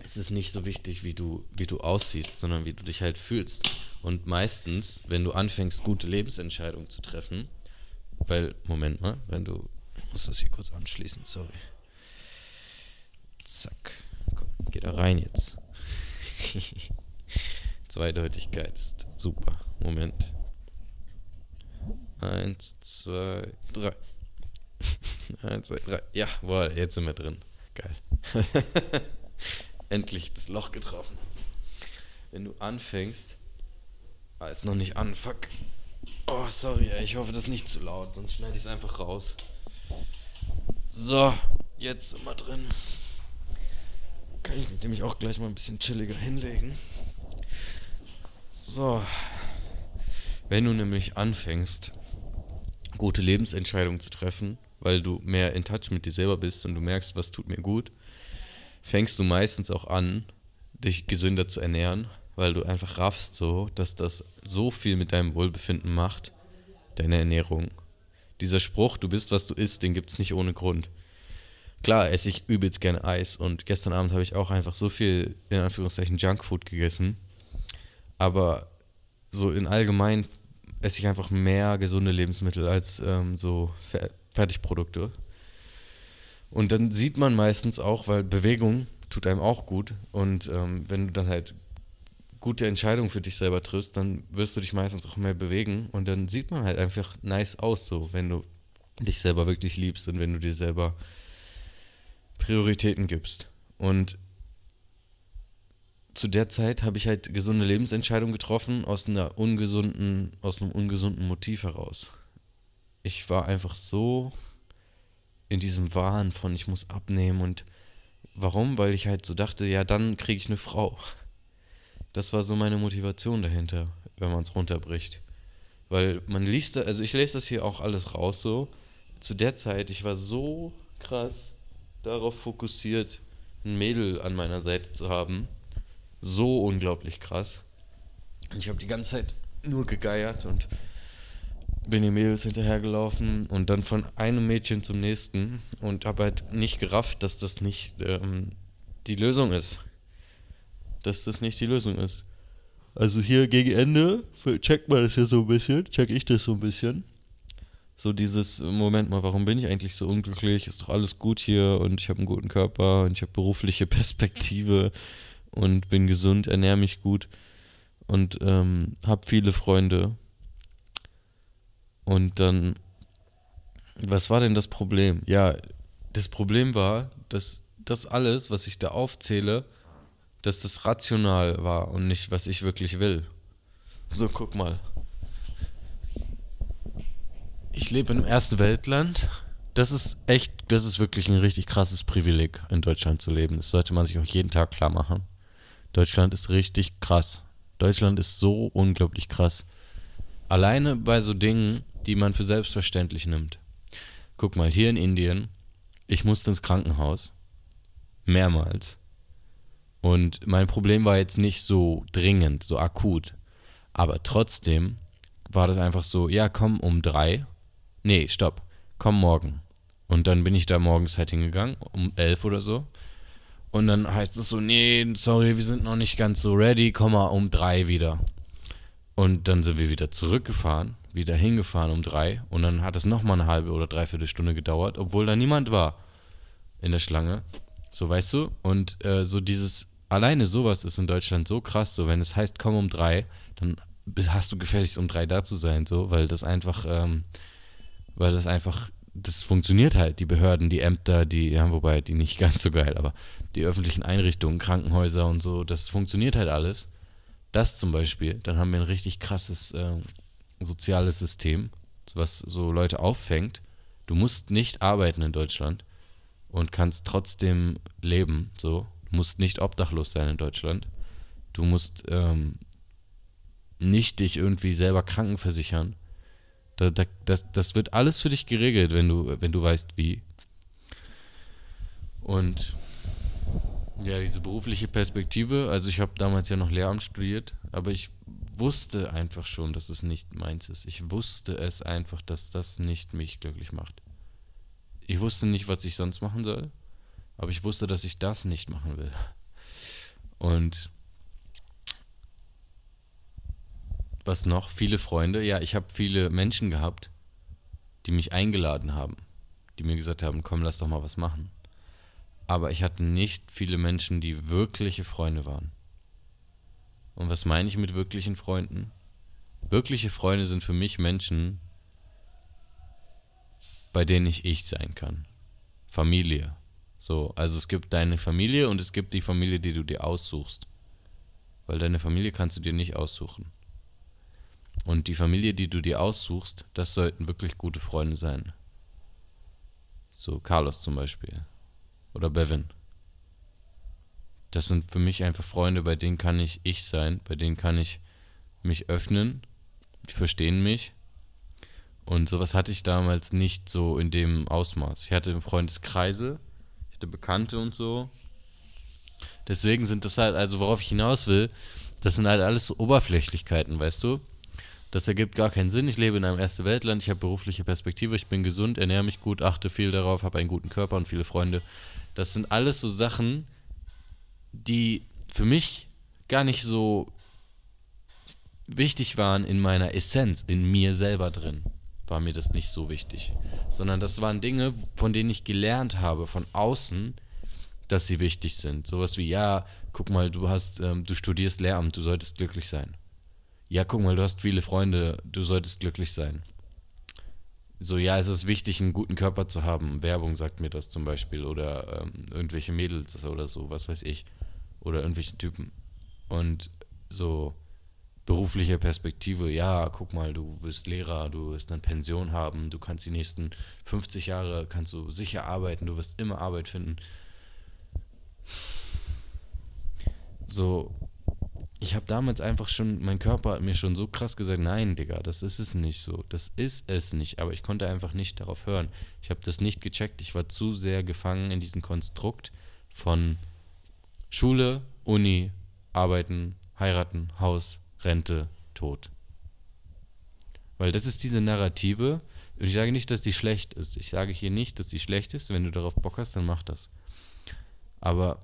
ist es nicht so wichtig, wie du, wie du aussiehst, sondern wie du dich halt fühlst. Und meistens, wenn du anfängst, gute Lebensentscheidungen zu treffen, weil, Moment mal, wenn du, ich muss das hier kurz anschließen, sorry. Zack, komm, geh da rein jetzt. Zweideutigkeit ist super. Moment. Eins, zwei, drei. Eins, zwei, drei. Jawohl, jetzt sind wir drin. Geil. Endlich das Loch getroffen. Wenn du anfängst. Ah, ist noch nicht an, fuck. Oh, sorry, ey, ich hoffe, das ist nicht zu laut, sonst schneide ich es einfach raus. So, jetzt sind wir drin. Kann ich mit dem ich auch gleich mal ein bisschen chilliger hinlegen. So. Wenn du nämlich anfängst, gute Lebensentscheidungen zu treffen, weil du mehr in Touch mit dir selber bist und du merkst, was tut mir gut, fängst du meistens auch an, dich gesünder zu ernähren, weil du einfach raffst so, dass das so viel mit deinem Wohlbefinden macht, deine Ernährung. Dieser Spruch, du bist, was du isst, den gibt es nicht ohne Grund klar esse ich übelst gerne Eis und gestern Abend habe ich auch einfach so viel, in Anführungszeichen, Junkfood gegessen. Aber so in allgemein esse ich einfach mehr gesunde Lebensmittel als ähm, so Fer Fertigprodukte. Und dann sieht man meistens auch, weil Bewegung tut einem auch gut. Und ähm, wenn du dann halt gute Entscheidungen für dich selber triffst, dann wirst du dich meistens auch mehr bewegen. Und dann sieht man halt einfach nice aus, so, wenn du dich selber wirklich liebst und wenn du dir selber Prioritäten gibst. Und zu der Zeit habe ich halt gesunde Lebensentscheidungen getroffen aus einer ungesunden, aus einem ungesunden Motiv heraus. Ich war einfach so in diesem Wahn von ich muss abnehmen und warum? Weil ich halt so dachte, ja, dann kriege ich eine Frau. Das war so meine Motivation dahinter, wenn man es runterbricht. Weil man liest, also ich lese das hier auch alles raus so. Zu der Zeit, ich war so krass darauf fokussiert, ein Mädel an meiner Seite zu haben. So unglaublich krass. Und ich habe die ganze Zeit nur gegeiert und bin den Mädels hinterhergelaufen und dann von einem Mädchen zum nächsten und habe halt nicht gerafft, dass das nicht ähm, die Lösung ist. Dass das nicht die Lösung ist. Also hier gegen Ende checkt man das ja so ein bisschen, check ich das so ein bisschen so dieses, Moment mal, warum bin ich eigentlich so unglücklich? Ist doch alles gut hier und ich habe einen guten Körper und ich habe berufliche Perspektive und bin gesund, ernähre mich gut und ähm, habe viele Freunde. Und dann, was war denn das Problem? Ja, das Problem war, dass das alles, was ich da aufzähle, dass das rational war und nicht, was ich wirklich will. So, guck mal ich lebe einem ersten Weltland. Das ist echt, das ist wirklich ein richtig krasses Privileg, in Deutschland zu leben. Das sollte man sich auch jeden Tag klar machen. Deutschland ist richtig krass. Deutschland ist so unglaublich krass. Alleine bei so Dingen, die man für selbstverständlich nimmt. Guck mal, hier in Indien, ich musste ins Krankenhaus. Mehrmals. Und mein Problem war jetzt nicht so dringend, so akut. Aber trotzdem war das einfach so, ja, komm um drei nee, stopp, komm morgen. Und dann bin ich da morgens halt hingegangen, um elf oder so. Und dann heißt es so, nee, sorry, wir sind noch nicht ganz so ready, komm mal um drei wieder. Und dann sind wir wieder zurückgefahren, wieder hingefahren um drei. Und dann hat es nochmal eine halbe oder dreiviertel Stunde gedauert, obwohl da niemand war in der Schlange. So, weißt du? Und äh, so dieses, alleine sowas ist in Deutschland so krass, so wenn es heißt, komm um drei, dann hast du gefälligst um drei da zu sein, so, weil das einfach, ähm, weil das einfach, das funktioniert halt. Die Behörden, die Ämter, die, ja, wobei die nicht ganz so geil, aber die öffentlichen Einrichtungen, Krankenhäuser und so, das funktioniert halt alles. Das zum Beispiel, dann haben wir ein richtig krasses äh, soziales System, was so Leute auffängt. Du musst nicht arbeiten in Deutschland und kannst trotzdem leben, so. Du musst nicht obdachlos sein in Deutschland. Du musst ähm, nicht dich irgendwie selber krankenversichern Da, da, das, das wird alles für dich geregelt, wenn du, wenn du weißt, wie. Und ja, diese berufliche Perspektive, also ich habe damals ja noch Lehramt studiert, aber ich wusste einfach schon, dass es nicht meins ist. Ich wusste es einfach, dass das nicht mich glücklich macht. Ich wusste nicht, was ich sonst machen soll, aber ich wusste, dass ich das nicht machen will. Und was noch? Viele Freunde. Ja, ich habe viele Menschen gehabt, die mich eingeladen haben, die mir gesagt haben, komm, lass doch mal was machen. Aber ich hatte nicht viele Menschen, die wirkliche Freunde waren. Und was meine ich mit wirklichen Freunden? Wirkliche Freunde sind für mich Menschen, bei denen ich ich sein kann. Familie. So, also es gibt deine Familie und es gibt die Familie, die du dir aussuchst. Weil deine Familie kannst du dir nicht aussuchen. Und die Familie, die du dir aussuchst, das sollten wirklich gute Freunde sein. So Carlos zum Beispiel. Oder Bevin. Das sind für mich einfach Freunde, bei denen kann ich ich sein, bei denen kann ich mich öffnen. Die verstehen mich. Und sowas hatte ich damals nicht so in dem Ausmaß. Ich hatte Freundeskreise, ich hatte Bekannte und so. Deswegen sind das halt, also worauf ich hinaus will, das sind halt alles so Oberflächlichkeiten, weißt du? Das ergibt gar keinen Sinn. Ich lebe in einem erste Weltland, ich habe berufliche Perspektive, ich bin gesund, ernähre mich gut, achte viel darauf, habe einen guten Körper und viele Freunde. Das sind alles so Sachen, die für mich gar nicht so wichtig waren in meiner Essenz, in mir selber drin, war mir das nicht so wichtig. Sondern das waren Dinge, von denen ich gelernt habe von außen, dass sie wichtig sind. Sowas wie, ja, guck mal, du hast, ähm, du studierst Lehramt, du solltest glücklich sein ja, guck mal, du hast viele Freunde, du solltest glücklich sein. So, ja, es ist wichtig, einen guten Körper zu haben. Werbung sagt mir das zum Beispiel. Oder ähm, irgendwelche Mädels oder so, was weiß ich. Oder irgendwelche Typen. Und so berufliche Perspektive, ja, guck mal, du bist Lehrer, du wirst eine Pension haben, du kannst die nächsten 50 Jahre, kannst du sicher arbeiten, du wirst immer Arbeit finden. So, ich habe damals einfach schon, mein Körper hat mir schon so krass gesagt, nein, Digga, das ist es nicht so. Das ist es nicht. Aber ich konnte einfach nicht darauf hören. Ich habe das nicht gecheckt. Ich war zu sehr gefangen in diesem Konstrukt von Schule, Uni, Arbeiten, heiraten, Haus, Rente, Tod. Weil das ist diese Narrative. Und ich sage nicht, dass die schlecht ist. Ich sage hier nicht, dass sie schlecht ist. Wenn du darauf Bock hast, dann mach das. Aber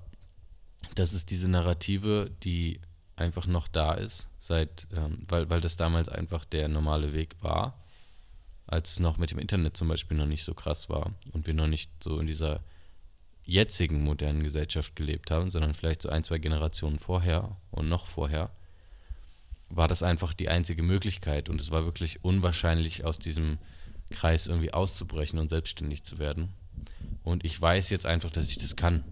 das ist diese Narrative, die einfach noch da ist, seit, ähm, weil, weil das damals einfach der normale Weg war, als es noch mit dem Internet zum Beispiel noch nicht so krass war und wir noch nicht so in dieser jetzigen modernen Gesellschaft gelebt haben, sondern vielleicht so ein, zwei Generationen vorher und noch vorher, war das einfach die einzige Möglichkeit und es war wirklich unwahrscheinlich, aus diesem Kreis irgendwie auszubrechen und selbstständig zu werden. Und ich weiß jetzt einfach, dass ich das kann.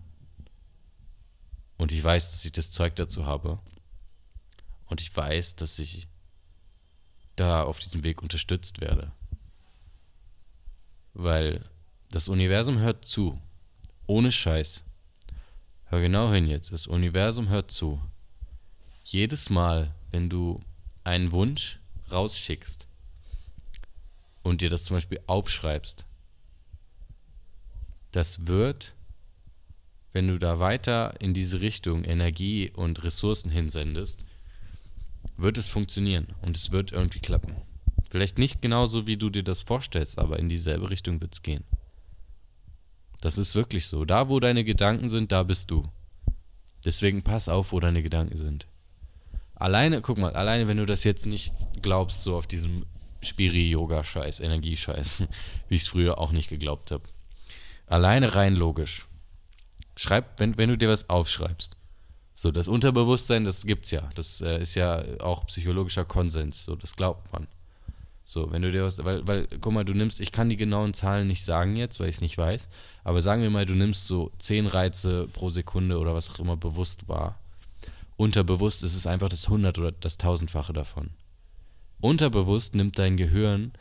Und ich weiß, dass ich das Zeug dazu habe. Und ich weiß, dass ich da auf diesem Weg unterstützt werde. Weil das Universum hört zu. Ohne Scheiß. Hör genau hin jetzt. Das Universum hört zu. Jedes Mal, wenn du einen Wunsch rausschickst und dir das zum Beispiel aufschreibst, das wird, wenn du da weiter in diese Richtung Energie und Ressourcen hinsendest, wird es funktionieren und es wird irgendwie klappen. Vielleicht nicht genauso, wie du dir das vorstellst, aber in dieselbe Richtung wird es gehen. Das ist wirklich so. Da, wo deine Gedanken sind, da bist du. Deswegen pass auf, wo deine Gedanken sind. Alleine, guck mal, alleine, wenn du das jetzt nicht glaubst, so auf diesem Spiri-Yoga-Scheiß, Energiescheiß, wie ich es früher auch nicht geglaubt habe. Alleine rein logisch. Schreib, wenn, wenn du dir was aufschreibst, so, das Unterbewusstsein, das gibt's ja. Das äh, ist ja auch psychologischer Konsens. So, das glaubt man. So, wenn du dir was, weil, weil, guck mal, du nimmst, ich kann die genauen Zahlen nicht sagen jetzt, weil ich es nicht weiß, aber sagen wir mal, du nimmst so 10 Reize pro Sekunde oder was auch immer bewusst war. Unterbewusst ist es einfach das 100 oder das Tausendfache davon. Unterbewusst nimmt dein Gehirn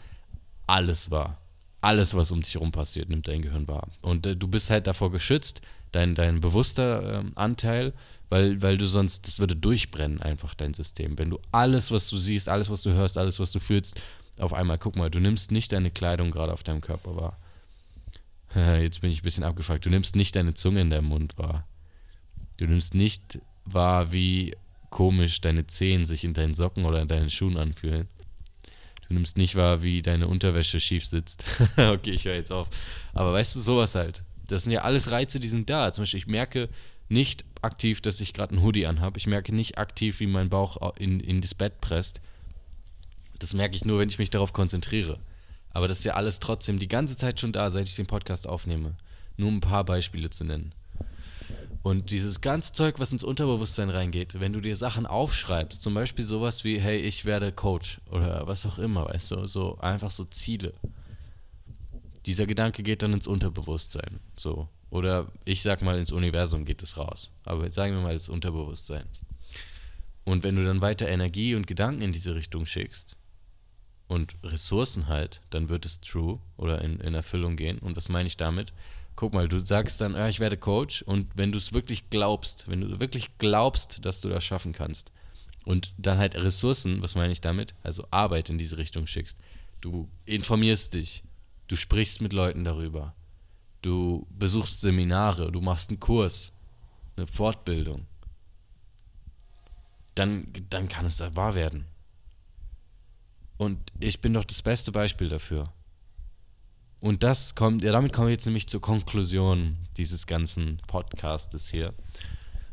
alles wahr. Alles, was um dich herum passiert, nimmt dein Gehirn wahr. Und äh, du bist halt davor geschützt, dein, dein bewusster äh, Anteil weil, weil du sonst, das würde durchbrennen einfach dein System. Wenn du alles, was du siehst, alles, was du hörst, alles, was du fühlst, auf einmal, guck mal, du nimmst nicht deine Kleidung gerade auf deinem Körper wahr. Jetzt bin ich ein bisschen abgefragt. Du nimmst nicht deine Zunge in deinem Mund wahr. Du nimmst nicht wahr, wie komisch deine Zehen sich in deinen Socken oder in deinen Schuhen anfühlen. Du nimmst nicht wahr, wie deine Unterwäsche schief sitzt. okay, ich höre jetzt auf. Aber weißt du, sowas halt. Das sind ja alles Reize, die sind da. Zum Beispiel, ich merke nicht aktiv, dass ich gerade einen Hoodie anhabe. Ich merke nicht aktiv, wie mein Bauch in, in das Bett presst. Das merke ich nur, wenn ich mich darauf konzentriere. Aber das ist ja alles trotzdem die ganze Zeit schon da, seit ich den Podcast aufnehme. Nur ein paar Beispiele zu nennen. Und dieses ganze Zeug, was ins Unterbewusstsein reingeht, wenn du dir Sachen aufschreibst, zum Beispiel sowas wie, hey, ich werde Coach oder was auch immer, weißt du, so einfach so Ziele. Dieser Gedanke geht dann ins Unterbewusstsein. So. Oder ich sag mal, ins Universum geht es raus. Aber jetzt sagen wir mal ins Unterbewusstsein. Und wenn du dann weiter Energie und Gedanken in diese Richtung schickst und Ressourcen halt, dann wird es true oder in, in Erfüllung gehen. Und was meine ich damit? Guck mal, du sagst dann, ja, ich werde Coach und wenn du es wirklich glaubst, wenn du wirklich glaubst, dass du das schaffen kannst und dann halt Ressourcen, was meine ich damit? Also Arbeit in diese Richtung schickst. Du informierst dich, du sprichst mit Leuten darüber, du besuchst Seminare, du machst einen Kurs, eine Fortbildung, dann, dann kann es da wahr werden. Und ich bin doch das beste Beispiel dafür. Und das kommt, ja, damit komme ich jetzt nämlich zur Konklusion dieses ganzen Podcastes hier,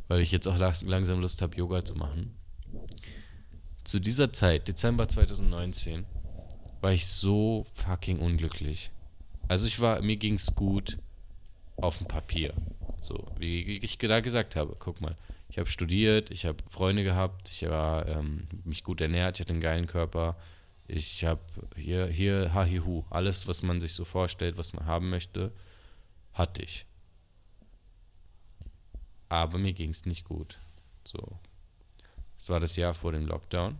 weil ich jetzt auch langsam Lust habe, Yoga zu machen. Zu dieser Zeit, Dezember 2019, war ich so fucking unglücklich. Also ich war, mir ging es gut auf dem Papier. So, wie ich da gesagt habe, guck mal, ich habe studiert, ich habe Freunde gehabt, ich war ähm, mich gut ernährt, ich hatte einen geilen Körper, ich habe hier, hier, hahihu, alles, was man sich so vorstellt, was man haben möchte, hatte ich. Aber mir ging es nicht gut. So. Es war das Jahr vor dem Lockdown.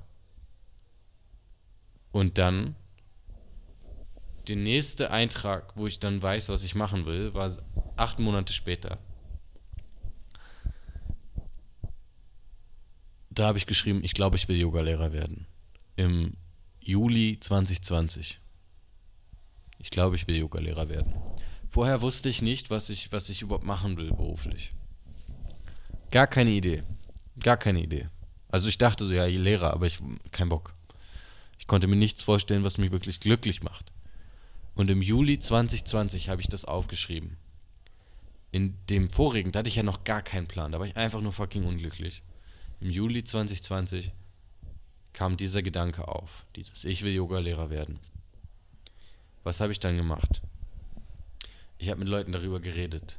Und dann der nächste Eintrag, wo ich dann weiß, was ich machen will, war acht Monate später. Da habe ich geschrieben, ich glaube, ich will Yogalehrer werden. Im Juli 2020. Ich glaube, ich will Yogalehrer werden. Vorher wusste ich nicht, was ich, was ich überhaupt machen will beruflich. Gar keine Idee. Gar keine Idee. Also ich dachte so, ja, Lehrer, aber ich kein Bock. Ich konnte mir nichts vorstellen, was mich wirklich glücklich macht. Und im Juli 2020 habe ich das aufgeschrieben. In dem vorigen, da hatte ich ja noch gar keinen Plan. Da war ich einfach nur fucking unglücklich. Im Juli 2020 kam dieser Gedanke auf, dieses Ich will Yogalehrer werden. Was habe ich dann gemacht? Ich habe mit Leuten darüber geredet.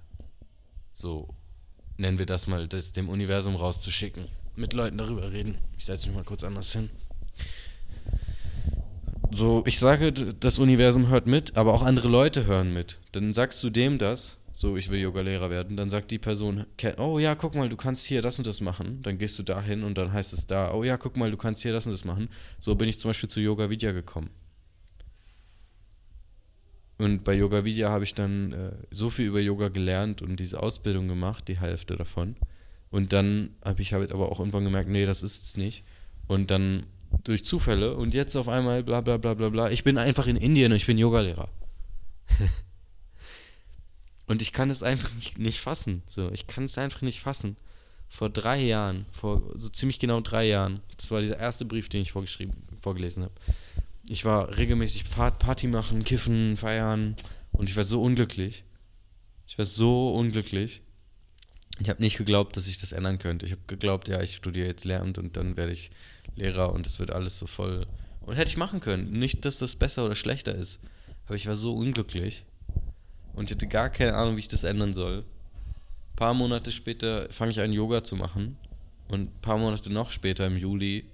So nennen wir das mal, das dem Universum rauszuschicken. Mit Leuten darüber reden. Ich setze mich mal kurz anders hin. So, ich sage, das Universum hört mit, aber auch andere Leute hören mit. Dann sagst du dem das so, ich will Yogalehrer werden, dann sagt die Person, oh ja, guck mal, du kannst hier das und das machen. Dann gehst du da hin und dann heißt es da, oh ja, guck mal, du kannst hier das und das machen. So bin ich zum Beispiel zu Yoga Vidya gekommen. Und bei Yoga Vidya habe ich dann äh, so viel über Yoga gelernt und diese Ausbildung gemacht, die Hälfte davon. Und dann habe ich halt aber auch irgendwann gemerkt, nee, das ist es nicht. Und dann durch Zufälle und jetzt auf einmal bla bla bla bla bla. Ich bin einfach in Indien und ich bin Yogalehrer. Und ich kann es einfach nicht, nicht fassen. So, ich kann es einfach nicht fassen. Vor drei Jahren, vor so ziemlich genau drei Jahren, das war dieser erste Brief, den ich vorgeschrieben, vorgelesen habe. Ich war regelmäßig Party machen, kiffen, feiern und ich war so unglücklich. Ich war so unglücklich. Ich habe nicht geglaubt, dass ich das ändern könnte. Ich habe geglaubt, ja, ich studiere jetzt Lehramt und dann werde ich Lehrer und es wird alles so voll. Und hätte ich machen können. Nicht, dass das besser oder schlechter ist. Aber ich war so unglücklich. Und ich hatte gar keine Ahnung, wie ich das ändern soll. Ein paar Monate später fange ich an, Yoga zu machen. Und ein paar Monate noch später, im Juli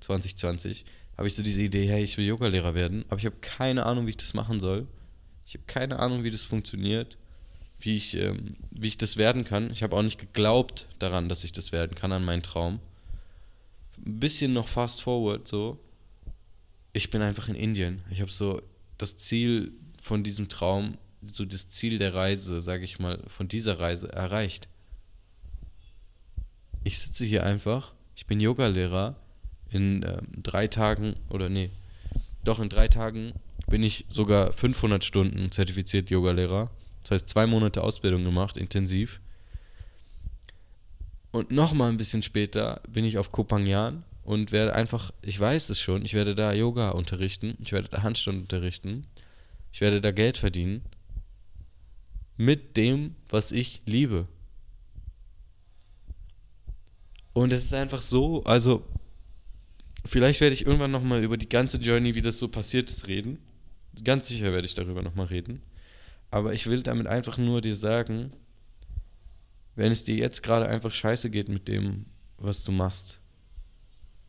2020, habe ich so diese Idee, hey, ich will Yogalehrer werden. Aber ich habe keine Ahnung, wie ich das machen soll. Ich habe keine Ahnung, wie das funktioniert, wie ich, ähm, wie ich das werden kann. Ich habe auch nicht geglaubt daran, dass ich das werden kann, an meinen Traum. Ein bisschen noch fast forward, so. Ich bin einfach in Indien. Ich habe so das Ziel von diesem Traum so das Ziel der Reise, sage ich mal, von dieser Reise erreicht. Ich sitze hier einfach, ich bin Yogalehrer, in äh, drei Tagen oder nee, Doch, in drei Tagen bin ich sogar 500 Stunden zertifiziert Yogalehrer. Das heißt, zwei Monate Ausbildung gemacht, intensiv. Und nochmal ein bisschen später bin ich auf Kopangyan und werde einfach, ich weiß es schon, ich werde da Yoga unterrichten, ich werde da Handstand unterrichten, ich werde da Geld verdienen mit dem, was ich liebe. Und es ist einfach so, also vielleicht werde ich irgendwann nochmal über die ganze Journey, wie das so passiert ist, reden. Ganz sicher werde ich darüber nochmal reden. Aber ich will damit einfach nur dir sagen, wenn es dir jetzt gerade einfach scheiße geht mit dem, was du machst,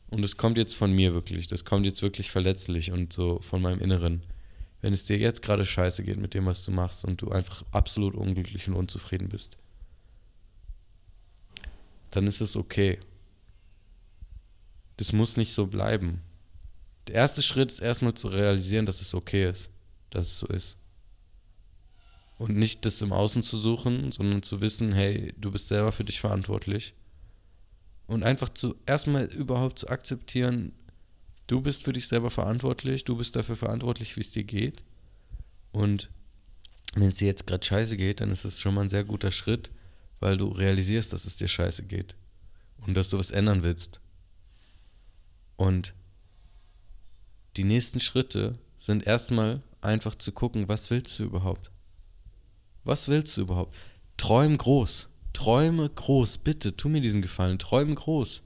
und es kommt jetzt von mir wirklich, das kommt jetzt wirklich verletzlich und so von meinem Inneren, wenn es dir jetzt gerade scheiße geht mit dem, was du machst und du einfach absolut unglücklich und unzufrieden bist, dann ist es okay. Das muss nicht so bleiben. Der erste Schritt ist erstmal zu realisieren, dass es okay ist, dass es so ist. Und nicht das im Außen zu suchen, sondern zu wissen, hey, du bist selber für dich verantwortlich. Und einfach zu erstmal überhaupt zu akzeptieren, du bist für dich selber verantwortlich, du bist dafür verantwortlich, wie es dir geht. Und wenn es dir jetzt gerade scheiße geht, dann ist es schon mal ein sehr guter Schritt, weil du realisierst, dass es dir scheiße geht. Und dass du was ändern willst. Und die nächsten Schritte sind erstmal einfach zu gucken, was willst du überhaupt? Was willst du überhaupt? Träum groß. Träume groß. Bitte, tu mir diesen Gefallen. Träume groß.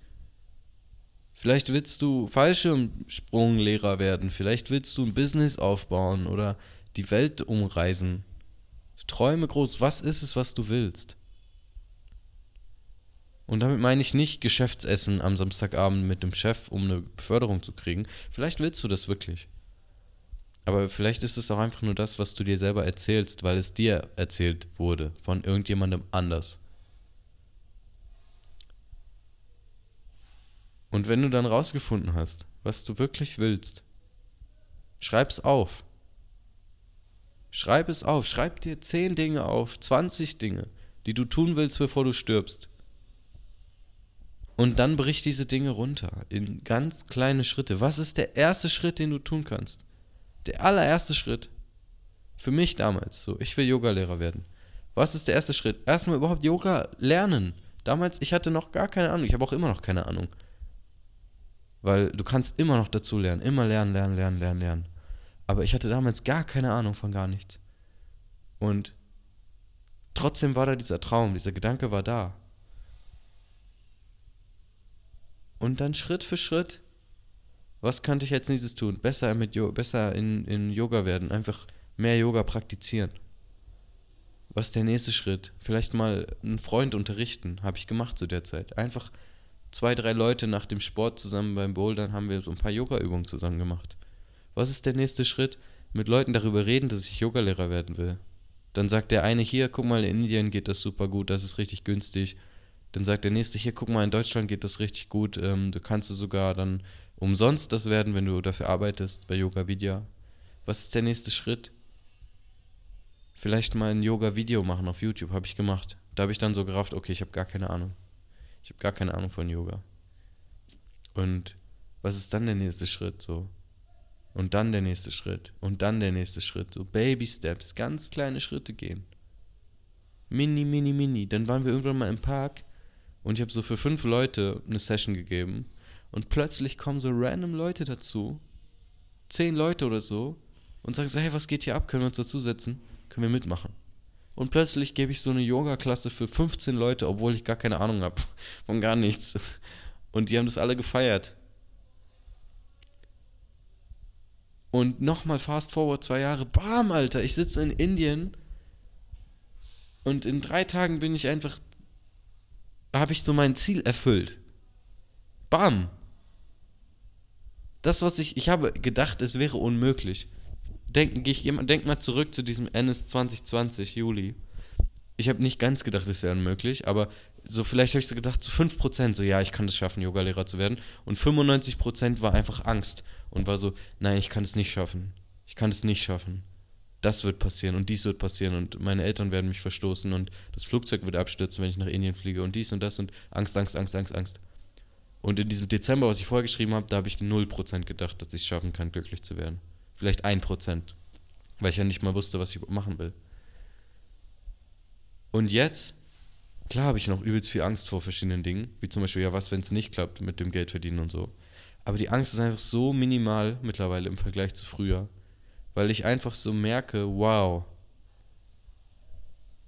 Vielleicht willst du Fallschirmsprunglehrer werden. Vielleicht willst du ein Business aufbauen oder die Welt umreisen. Träume groß. Was ist es, was du willst? Und damit meine ich nicht Geschäftsessen am Samstagabend mit dem Chef, um eine Beförderung zu kriegen. Vielleicht willst du das wirklich. Aber vielleicht ist es auch einfach nur das, was du dir selber erzählst, weil es dir erzählt wurde von irgendjemandem anders. Und wenn du dann rausgefunden hast, was du wirklich willst, schreib's auf. Schreib es auf. Schreib dir 10 Dinge auf, 20 Dinge, die du tun willst, bevor du stirbst. Und dann brich diese Dinge runter in ganz kleine Schritte. Was ist der erste Schritt, den du tun kannst? Der allererste Schritt, für mich damals, so, ich will Yogalehrer werden. Was ist der erste Schritt? Erstmal überhaupt Yoga lernen. Damals, ich hatte noch gar keine Ahnung. Ich habe auch immer noch keine Ahnung. Weil du kannst immer noch dazu lernen. Immer lernen, lernen, lernen, lernen, lernen. Aber ich hatte damals gar keine Ahnung von gar nichts. Und trotzdem war da dieser Traum, dieser Gedanke war da. Und dann Schritt für Schritt was könnte ich als nächstes tun? Besser, mit besser in, in Yoga werden, einfach mehr Yoga praktizieren. Was ist der nächste Schritt? Vielleicht mal einen Freund unterrichten, habe ich gemacht zu der Zeit. Einfach zwei, drei Leute nach dem Sport zusammen beim Bouldern haben wir so ein paar Yoga-Übungen zusammen gemacht. Was ist der nächste Schritt? Mit Leuten darüber reden, dass ich Yogalehrer werden will. Dann sagt der eine hier, guck mal, in Indien geht das super gut, das ist richtig günstig. Dann sagt der nächste hier, guck mal, in Deutschland geht das richtig gut, ähm, du kannst du sogar dann umsonst das werden, wenn du dafür arbeitest bei Yoga Vidya. Was ist der nächste Schritt? Vielleicht mal ein Yoga-Video machen auf YouTube, habe ich gemacht. Da habe ich dann so gerafft, okay, ich habe gar keine Ahnung. Ich habe gar keine Ahnung von Yoga. Und was ist dann der nächste Schritt so? Und dann der nächste Schritt. Und dann der nächste Schritt. So Baby Steps, ganz kleine Schritte gehen. Mini, mini, mini. Dann waren wir irgendwann mal im Park und ich habe so für fünf Leute eine Session gegeben und plötzlich kommen so random Leute dazu, zehn Leute oder so, und sagen so, hey, was geht hier ab? Können wir uns dazusetzen? Können wir mitmachen? Und plötzlich gebe ich so eine Yoga-Klasse für 15 Leute, obwohl ich gar keine Ahnung habe von gar nichts. Und die haben das alle gefeiert. Und nochmal fast forward zwei Jahre, bam, Alter, ich sitze in Indien und in drei Tagen bin ich einfach, habe ich so mein Ziel erfüllt. Bam. Das, was ich, ich habe gedacht, es wäre unmöglich. Denk, denk mal zurück zu diesem NS 2020, Juli. Ich habe nicht ganz gedacht, es wäre unmöglich, aber so vielleicht habe ich so gedacht, zu so 5%, so ja, ich kann es schaffen, Yogalehrer zu werden. Und 95% war einfach Angst und war so, nein, ich kann es nicht schaffen. Ich kann es nicht schaffen. Das wird passieren und dies wird passieren und meine Eltern werden mich verstoßen und das Flugzeug wird abstürzen, wenn ich nach Indien fliege und dies und das und Angst, Angst, Angst, Angst, Angst. Und in diesem Dezember, was ich vorher geschrieben habe, da habe ich 0% gedacht, dass ich es schaffen kann, glücklich zu werden. Vielleicht 1%. Weil ich ja nicht mal wusste, was ich machen will. Und jetzt, klar habe ich noch übelst viel Angst vor verschiedenen Dingen. Wie zum Beispiel, ja, was, wenn es nicht klappt mit dem Geld verdienen und so. Aber die Angst ist einfach so minimal mittlerweile im Vergleich zu früher. Weil ich einfach so merke, wow,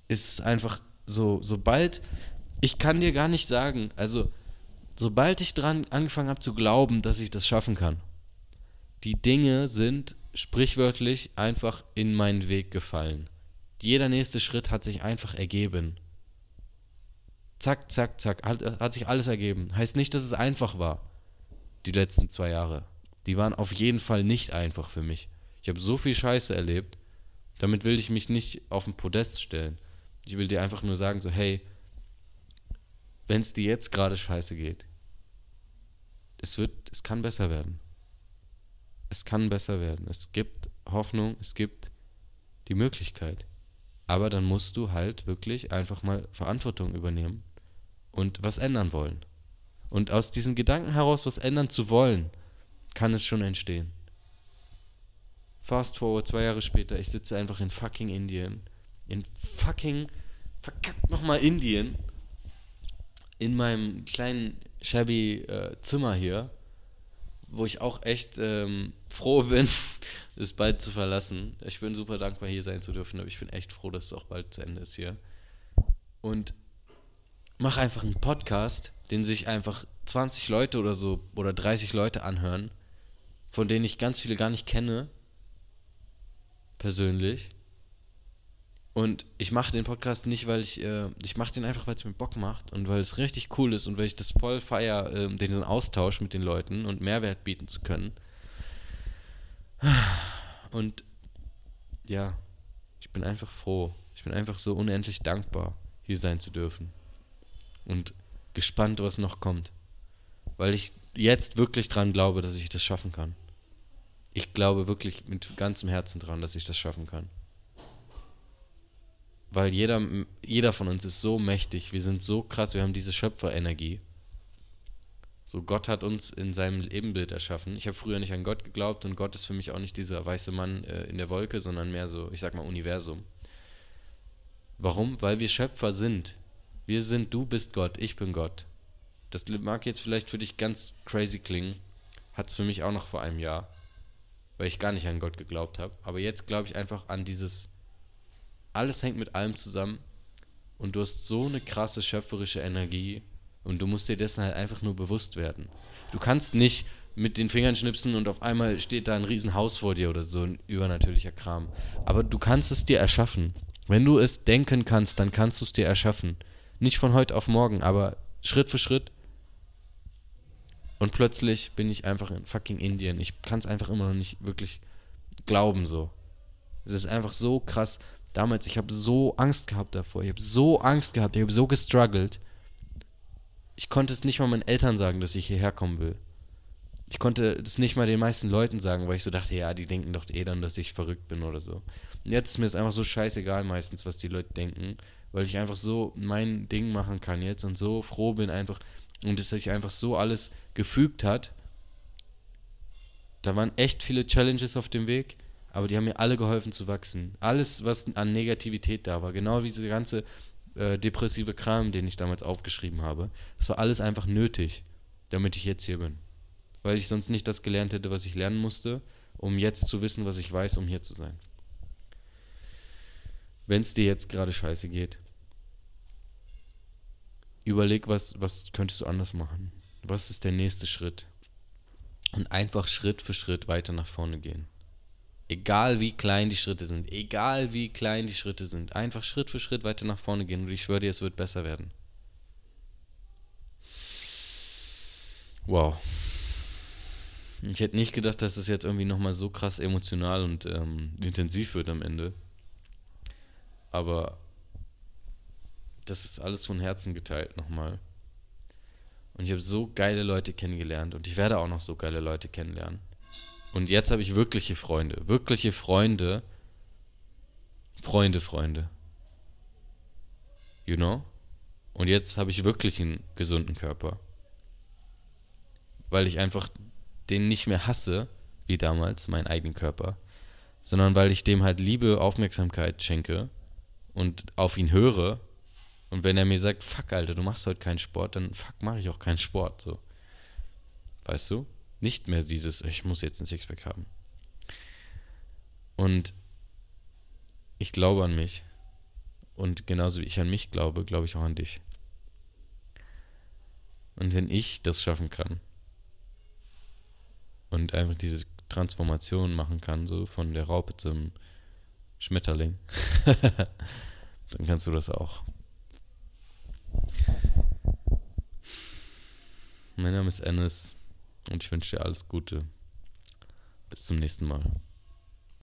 ist einfach so, sobald, ich kann dir gar nicht sagen, also sobald ich dran angefangen habe zu glauben, dass ich das schaffen kann, die Dinge sind sprichwörtlich einfach in meinen Weg gefallen. Jeder nächste Schritt hat sich einfach ergeben. Zack, zack, zack, hat, hat sich alles ergeben. Heißt nicht, dass es einfach war, die letzten zwei Jahre. Die waren auf jeden Fall nicht einfach für mich. Ich habe so viel Scheiße erlebt. Damit will ich mich nicht auf den Podest stellen. Ich will dir einfach nur sagen, so, hey, wenn es dir jetzt gerade scheiße geht, es wird, es kann besser werden. Es kann besser werden. Es gibt Hoffnung, es gibt die Möglichkeit. Aber dann musst du halt wirklich einfach mal Verantwortung übernehmen und was ändern wollen. Und aus diesem Gedanken heraus, was ändern zu wollen, kann es schon entstehen. Fast forward, zwei Jahre später, ich sitze einfach in fucking Indien in fucking, verkackt nochmal Indien, in meinem kleinen shabby äh, Zimmer hier, wo ich auch echt ähm, froh bin, es bald zu verlassen. Ich bin super dankbar, hier sein zu dürfen, aber ich bin echt froh, dass es auch bald zu Ende ist hier. Und mach einfach einen Podcast, den sich einfach 20 Leute oder so oder 30 Leute anhören, von denen ich ganz viele gar nicht kenne, persönlich. Und ich mache den Podcast nicht, weil ich, äh, ich mache den einfach, weil es mir Bock macht und weil es richtig cool ist und weil ich das voll feier, äh, diesen Austausch mit den Leuten und Mehrwert bieten zu können. Und ja, ich bin einfach froh. Ich bin einfach so unendlich dankbar, hier sein zu dürfen. Und gespannt, was noch kommt. Weil ich jetzt wirklich dran glaube, dass ich das schaffen kann. Ich glaube wirklich mit ganzem Herzen dran, dass ich das schaffen kann. Weil jeder, jeder von uns ist so mächtig, wir sind so krass, wir haben diese Schöpferenergie. So, Gott hat uns in seinem Ebenbild erschaffen. Ich habe früher nicht an Gott geglaubt und Gott ist für mich auch nicht dieser weiße Mann äh, in der Wolke, sondern mehr so, ich sag mal, Universum. Warum? Weil wir Schöpfer sind. Wir sind, du bist Gott, ich bin Gott. Das mag jetzt vielleicht für dich ganz crazy klingen. Hat es für mich auch noch vor einem Jahr. Weil ich gar nicht an Gott geglaubt habe. Aber jetzt glaube ich einfach an dieses alles hängt mit allem zusammen und du hast so eine krasse schöpferische Energie und du musst dir dessen halt einfach nur bewusst werden. Du kannst nicht mit den Fingern schnipsen und auf einmal steht da ein Riesenhaus vor dir oder so ein übernatürlicher Kram. Aber du kannst es dir erschaffen. Wenn du es denken kannst, dann kannst du es dir erschaffen. Nicht von heute auf morgen, aber Schritt für Schritt. Und plötzlich bin ich einfach in fucking Indien. Ich kann es einfach immer noch nicht wirklich glauben so. Es ist einfach so krass. Damals, ich habe so Angst gehabt davor. Ich habe so Angst gehabt. Ich habe so gestruggelt. Ich konnte es nicht mal meinen Eltern sagen, dass ich hierher kommen will. Ich konnte es nicht mal den meisten Leuten sagen, weil ich so dachte, ja, die denken doch eh dann, dass ich verrückt bin oder so. Und jetzt ist mir das einfach so scheißegal meistens, was die Leute denken, weil ich einfach so mein Ding machen kann jetzt und so froh bin einfach und es sich einfach so alles gefügt hat. Da waren echt viele Challenges auf dem Weg aber die haben mir alle geholfen zu wachsen. Alles, was an Negativität da war, genau wie diese ganze äh, depressive Kram, den ich damals aufgeschrieben habe, das war alles einfach nötig, damit ich jetzt hier bin. Weil ich sonst nicht das gelernt hätte, was ich lernen musste, um jetzt zu wissen, was ich weiß, um hier zu sein. Wenn es dir jetzt gerade scheiße geht, überleg, was, was könntest du anders machen? Was ist der nächste Schritt? Und einfach Schritt für Schritt weiter nach vorne gehen. Egal wie klein die Schritte sind, egal wie klein die Schritte sind, einfach Schritt für Schritt weiter nach vorne gehen und ich schwöre dir, es wird besser werden. Wow. Ich hätte nicht gedacht, dass es jetzt irgendwie nochmal so krass emotional und ähm, intensiv wird am Ende. Aber das ist alles von Herzen geteilt nochmal. Und ich habe so geile Leute kennengelernt und ich werde auch noch so geile Leute kennenlernen. Und jetzt habe ich wirkliche Freunde. Wirkliche Freunde. Freunde, Freunde. You know? Und jetzt habe ich wirklich einen gesunden Körper. weil ich einfach den nicht mehr hasse, wie damals, meinen eigenen Körper, sondern weil ich dem halt Liebe, Aufmerksamkeit schenke und auf ihn höre. Und wenn er mir sagt, fuck, Alter, du machst heute keinen Sport, dann fuck, mache ich auch keinen Sport. So. Weißt du? Nicht mehr dieses, ich muss jetzt ein Sixpack haben. Und ich glaube an mich. Und genauso wie ich an mich glaube, glaube ich auch an dich. Und wenn ich das schaffen kann und einfach diese Transformation machen kann, so von der Raupe zum Schmetterling, dann kannst du das auch. Mein Name ist Ennis und ich wünsche dir alles Gute. Bis zum nächsten Mal.